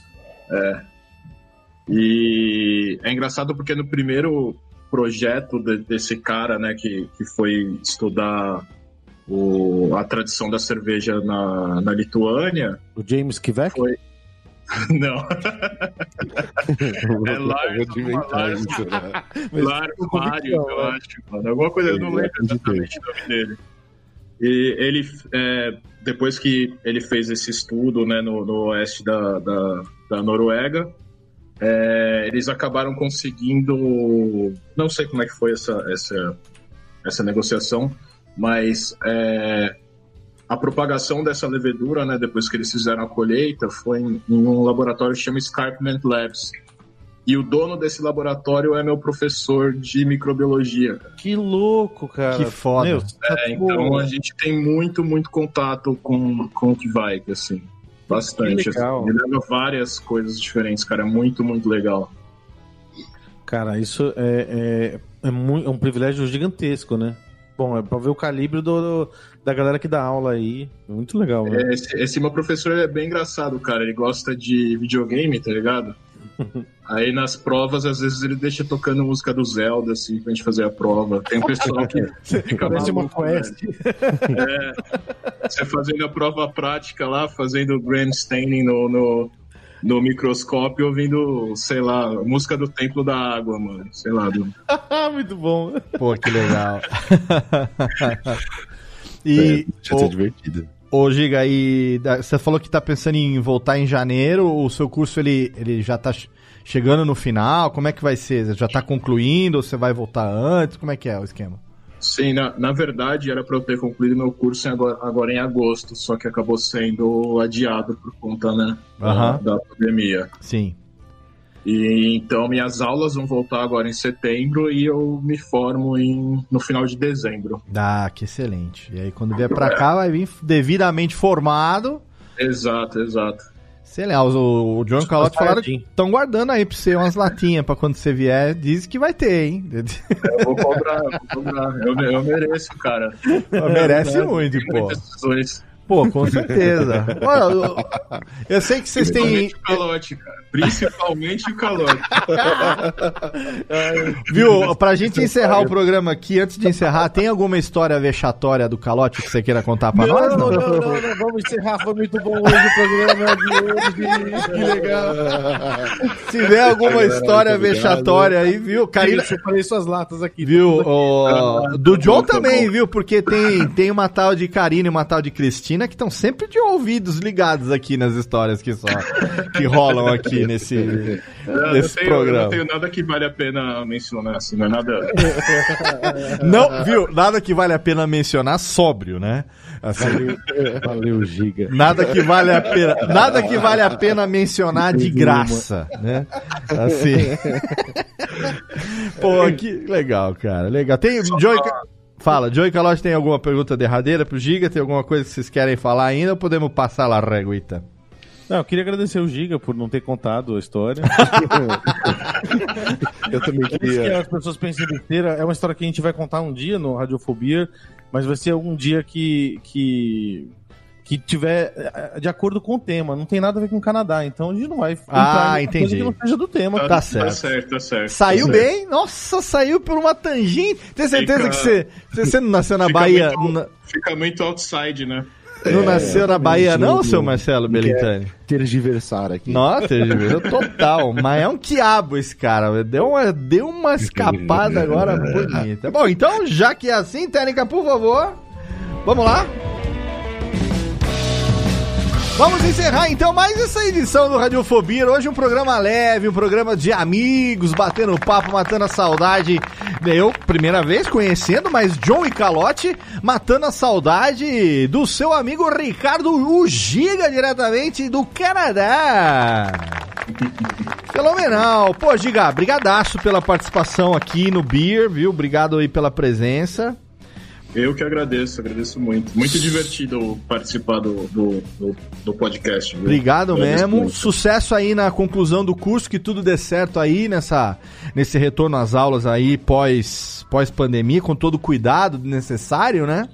E é engraçado porque no primeiro projeto de- desse cara, né, que, que foi estudar o, a tradição da cerveja na, na Lituânia, O James Kivek? Foi. não, É Lars, inventar Lars. né? Mário, convicção, eu né? acho, mano. Alguma coisa, eu não lembro exatamente o nome dele. E ele, é, depois que ele fez esse estudo né, no, no oeste da, da, da Noruega, é, eles acabaram conseguindo. Não sei como é que foi essa, essa, essa negociação, mas é, a propagação dessa levedura, né, depois que eles fizeram a colheita, foi em, em um laboratório que chama Escarpment Labs. E o dono desse laboratório é meu professor de microbiologia. Que louco, cara. Que foda. Meu, tá É, tipo- então a gente tem muito, muito contato com, com o que vai, assim. Bastante. Legal. Assim. Ele leva várias coisas diferentes, cara. É muito, muito legal. Cara, isso é, é, é, mui- é um privilégio gigantesco, né? Bom, é pra ver o calibre do, do- da galera que dá aula aí. Muito legal, né? É, Esse, esse meu professor é bem engraçado, cara. Ele gosta de videogame, tá ligado? Aí nas provas, às vezes ele deixa tocando música do Zelda, assim, pra gente fazer a prova. Tem um pessoal que fica Parece uma maluco, velho. quest. É, você fazendo a prova prática lá, fazendo Grand Standing no, no, no microscópio, ouvindo, sei lá, música do Templo da Água, mano. Sei lá. Do... Muito bom. Pô, que legal. É, e, Deixa ser divertido. Ô, Giga, e da- você falou que tá pensando em voltar em janeiro, o seu curso ele, ele já tá che- chegando no final, como é que vai ser? Já tá concluindo ou você vai voltar antes? Como é que é o esquema? Sim, na, na verdade era para eu ter concluído meu curso em agora, agora em agosto, só que acabou sendo adiado por conta né, da- Aham. da pandemia. Sim. E então minhas aulas vão voltar agora em setembro e eu me formo em, no final de dezembro. Ah, que excelente. E aí quando vier pra cá vai vir devidamente formado. Exato, exato. Sei lá, o, o John e o Calote falaram que estão guardando aí pra você umas latinhas pra quando você vier. Diz que vai ter, hein? Eu vou cobrar, vou cobrar. Eu, eu mereço, cara. Merece muito, pô. Pô, com certeza. Olha, eu, eu sei que vocês têm. Calote, cara. Principalmente o calote. Viu, pra gente encerrar o programa aqui, antes de encerrar, tem alguma história vexatória do calote que você queira contar pra nós? Não, Não? não, não, não, vamos encerrar. Foi muito bom hoje o programa de hoje. Que legal. Se tiver alguma história vexatória aí, viu? Karina, eu separei suas latas aqui. Viu? O, do John Tá bom. também, viu? Porque tem, tem uma tal de Karina e uma tal de Cristina que estão sempre de ouvidos ligados aqui nas histórias que só que rolam aqui nesse, Eu nesse não tenho, eu programa. não tenho nada que vale a pena mencionar, assim, não é nada. Não, viu? Nada que vale a pena mencionar sóbrio, né? Assim, Valeu, Giga. nada que vale a pena, nada que vale a pena mencionar de graça, né? Assim. Pô, que legal, cara. Legal. Tem Joey Ca- Fala, Joey Calote tem alguma pergunta derradeira pro Giga? Tem alguma coisa que vocês querem falar ainda ou podemos passar lá, Reguita? Não, eu queria agradecer o Giga por não ter contado a história. Eu também Antes que queria. as pessoas pensem besteira, é uma história que a gente vai contar um dia no Radiofobia, mas vai ser um dia que, que, que tiver eh, de acordo com o tema. Não tem nada a ver com o Canadá, então a gente não vai Ah, entendi. coisa que não seja do tema. Tá Tá certo. certo, tá certo. Saiu tá certo. bem? Nossa, saiu por uma tangente. Tem certeza Fica- que você, você, não nasceu na Fica Bahia? muito- Fica muito outside, né? Não nasceu na Bahia, não, seu. Marcelo Belintani? Tergiversar aqui. Nossa, ele total. Mas é um quiabo esse cara. Deu uma, deu uma escapada agora bonita. Bom, então, já que é assim, técnica, por favor. Vamos lá. Vamos encerrar então mais essa edição do Radiofobia. Hoje um programa leve, um programa de amigos, batendo papo, matando a saudade. Eu, primeira vez conhecendo, mas John e Calote matando a saudade do seu amigo Ricardo Giga, diretamente do Canadá. Fenomenal. Pô, Giga, brigadaço pela participação aqui no Beer, viu? Obrigado aí pela presença. Eu que agradeço, agradeço muito. Muito divertido participar do, do, do, do podcast. Viu? Obrigado Agradeço mesmo. muito. Sucesso aí na conclusão do curso, que tudo dê certo aí nessa, nesse retorno às aulas aí pós, pós pandemia, com todo o cuidado necessário, né?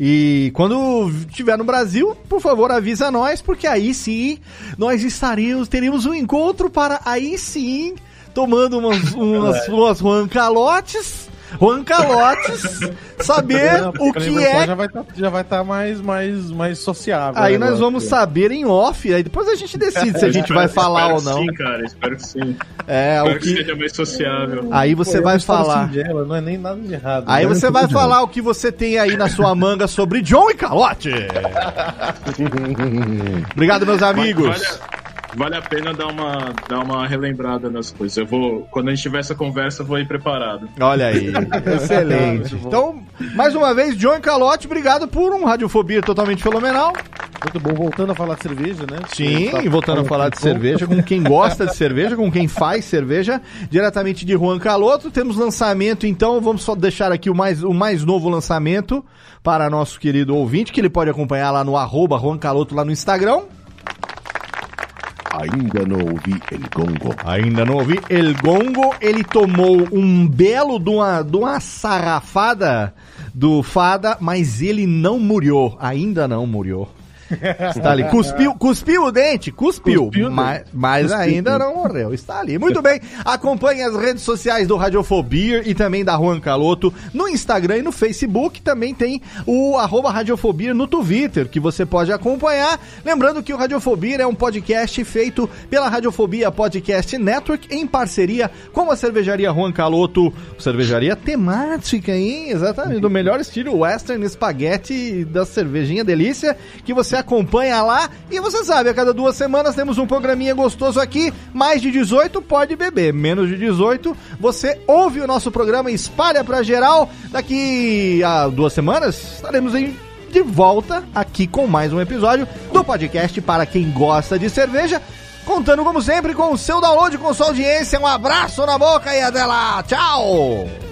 E quando estiver no Brasil, por favor, avisa nós, porque aí sim nós estaremos, teremos um encontro para aí sim, tomando umas, umas, umas Juan Calotes, Juan Calotes, saber Não, o que é Já vai estar já vai tá mais, mais, mais sociável. Aí né, nós agora. vamos saber em off, aí depois a gente decide se a gente vai falar Espero ou que não. Sim, cara, espero que sim. É, espero o que que seja mais sociável. aí você Pô, vai história falar. singela, não é nem nada de errado. Aí né? você vai falar o que você tem aí na sua manga sobre John e Calote. Obrigado, meus amigos. Vale, vale a pena dar uma, dar uma relembrada nas coisas. Eu vou, quando a gente tiver essa conversa, eu vou ir preparado. Olha aí, excelente. Então, mais uma vez, John Calote, obrigado por um Radiofobia totalmente fenomenal. Muito bom, voltando a falar de cerveja, né? Sim, Tá voltando a falar de pouco. cerveja, com quem gosta de cerveja, com quem faz cerveja, diretamente de Juan Caloto. Temos lançamento, então vamos só deixar aqui o mais, o mais novo lançamento para nosso querido ouvinte, que ele pode acompanhar lá no arroba Juan Caloto lá no Instagram. Ainda não ouvi El Gongo. Ainda não ouvi. El Gongo, ele tomou um belo de uma, de uma sarrafada do Fada, mas ele não murió. Ainda não murió. Está ali. Cuspiu, cuspiu o dente, cuspiu, Cuspiu mas, mas ainda não morreu. Está ali. Muito bem. Acompanhe as redes sociais do Radiofobia e também da Juan Caloto no Instagram e no Facebook. Também tem o arroba Radiofobia no Twitter, que você pode acompanhar. Lembrando que o Radiofobia é um podcast feito pela Radiofobia Podcast Network em parceria com a cervejaria Juan Caloto. Cervejaria temática, hein? Exatamente. Do melhor estilo western espaguete da cervejinha delícia que você acompanha lá. E você sabe, a cada duas semanas temos um programinha gostoso aqui. Mais de 18 pode beber, menos de 18 você ouve o nosso programa e espalha pra geral. Daqui a duas semanas estaremos em de volta aqui com mais um episódio do podcast para quem gosta de cerveja. Contando como sempre com o seu download, com sua audiência. Um abraço na boca e até lá. Tchau!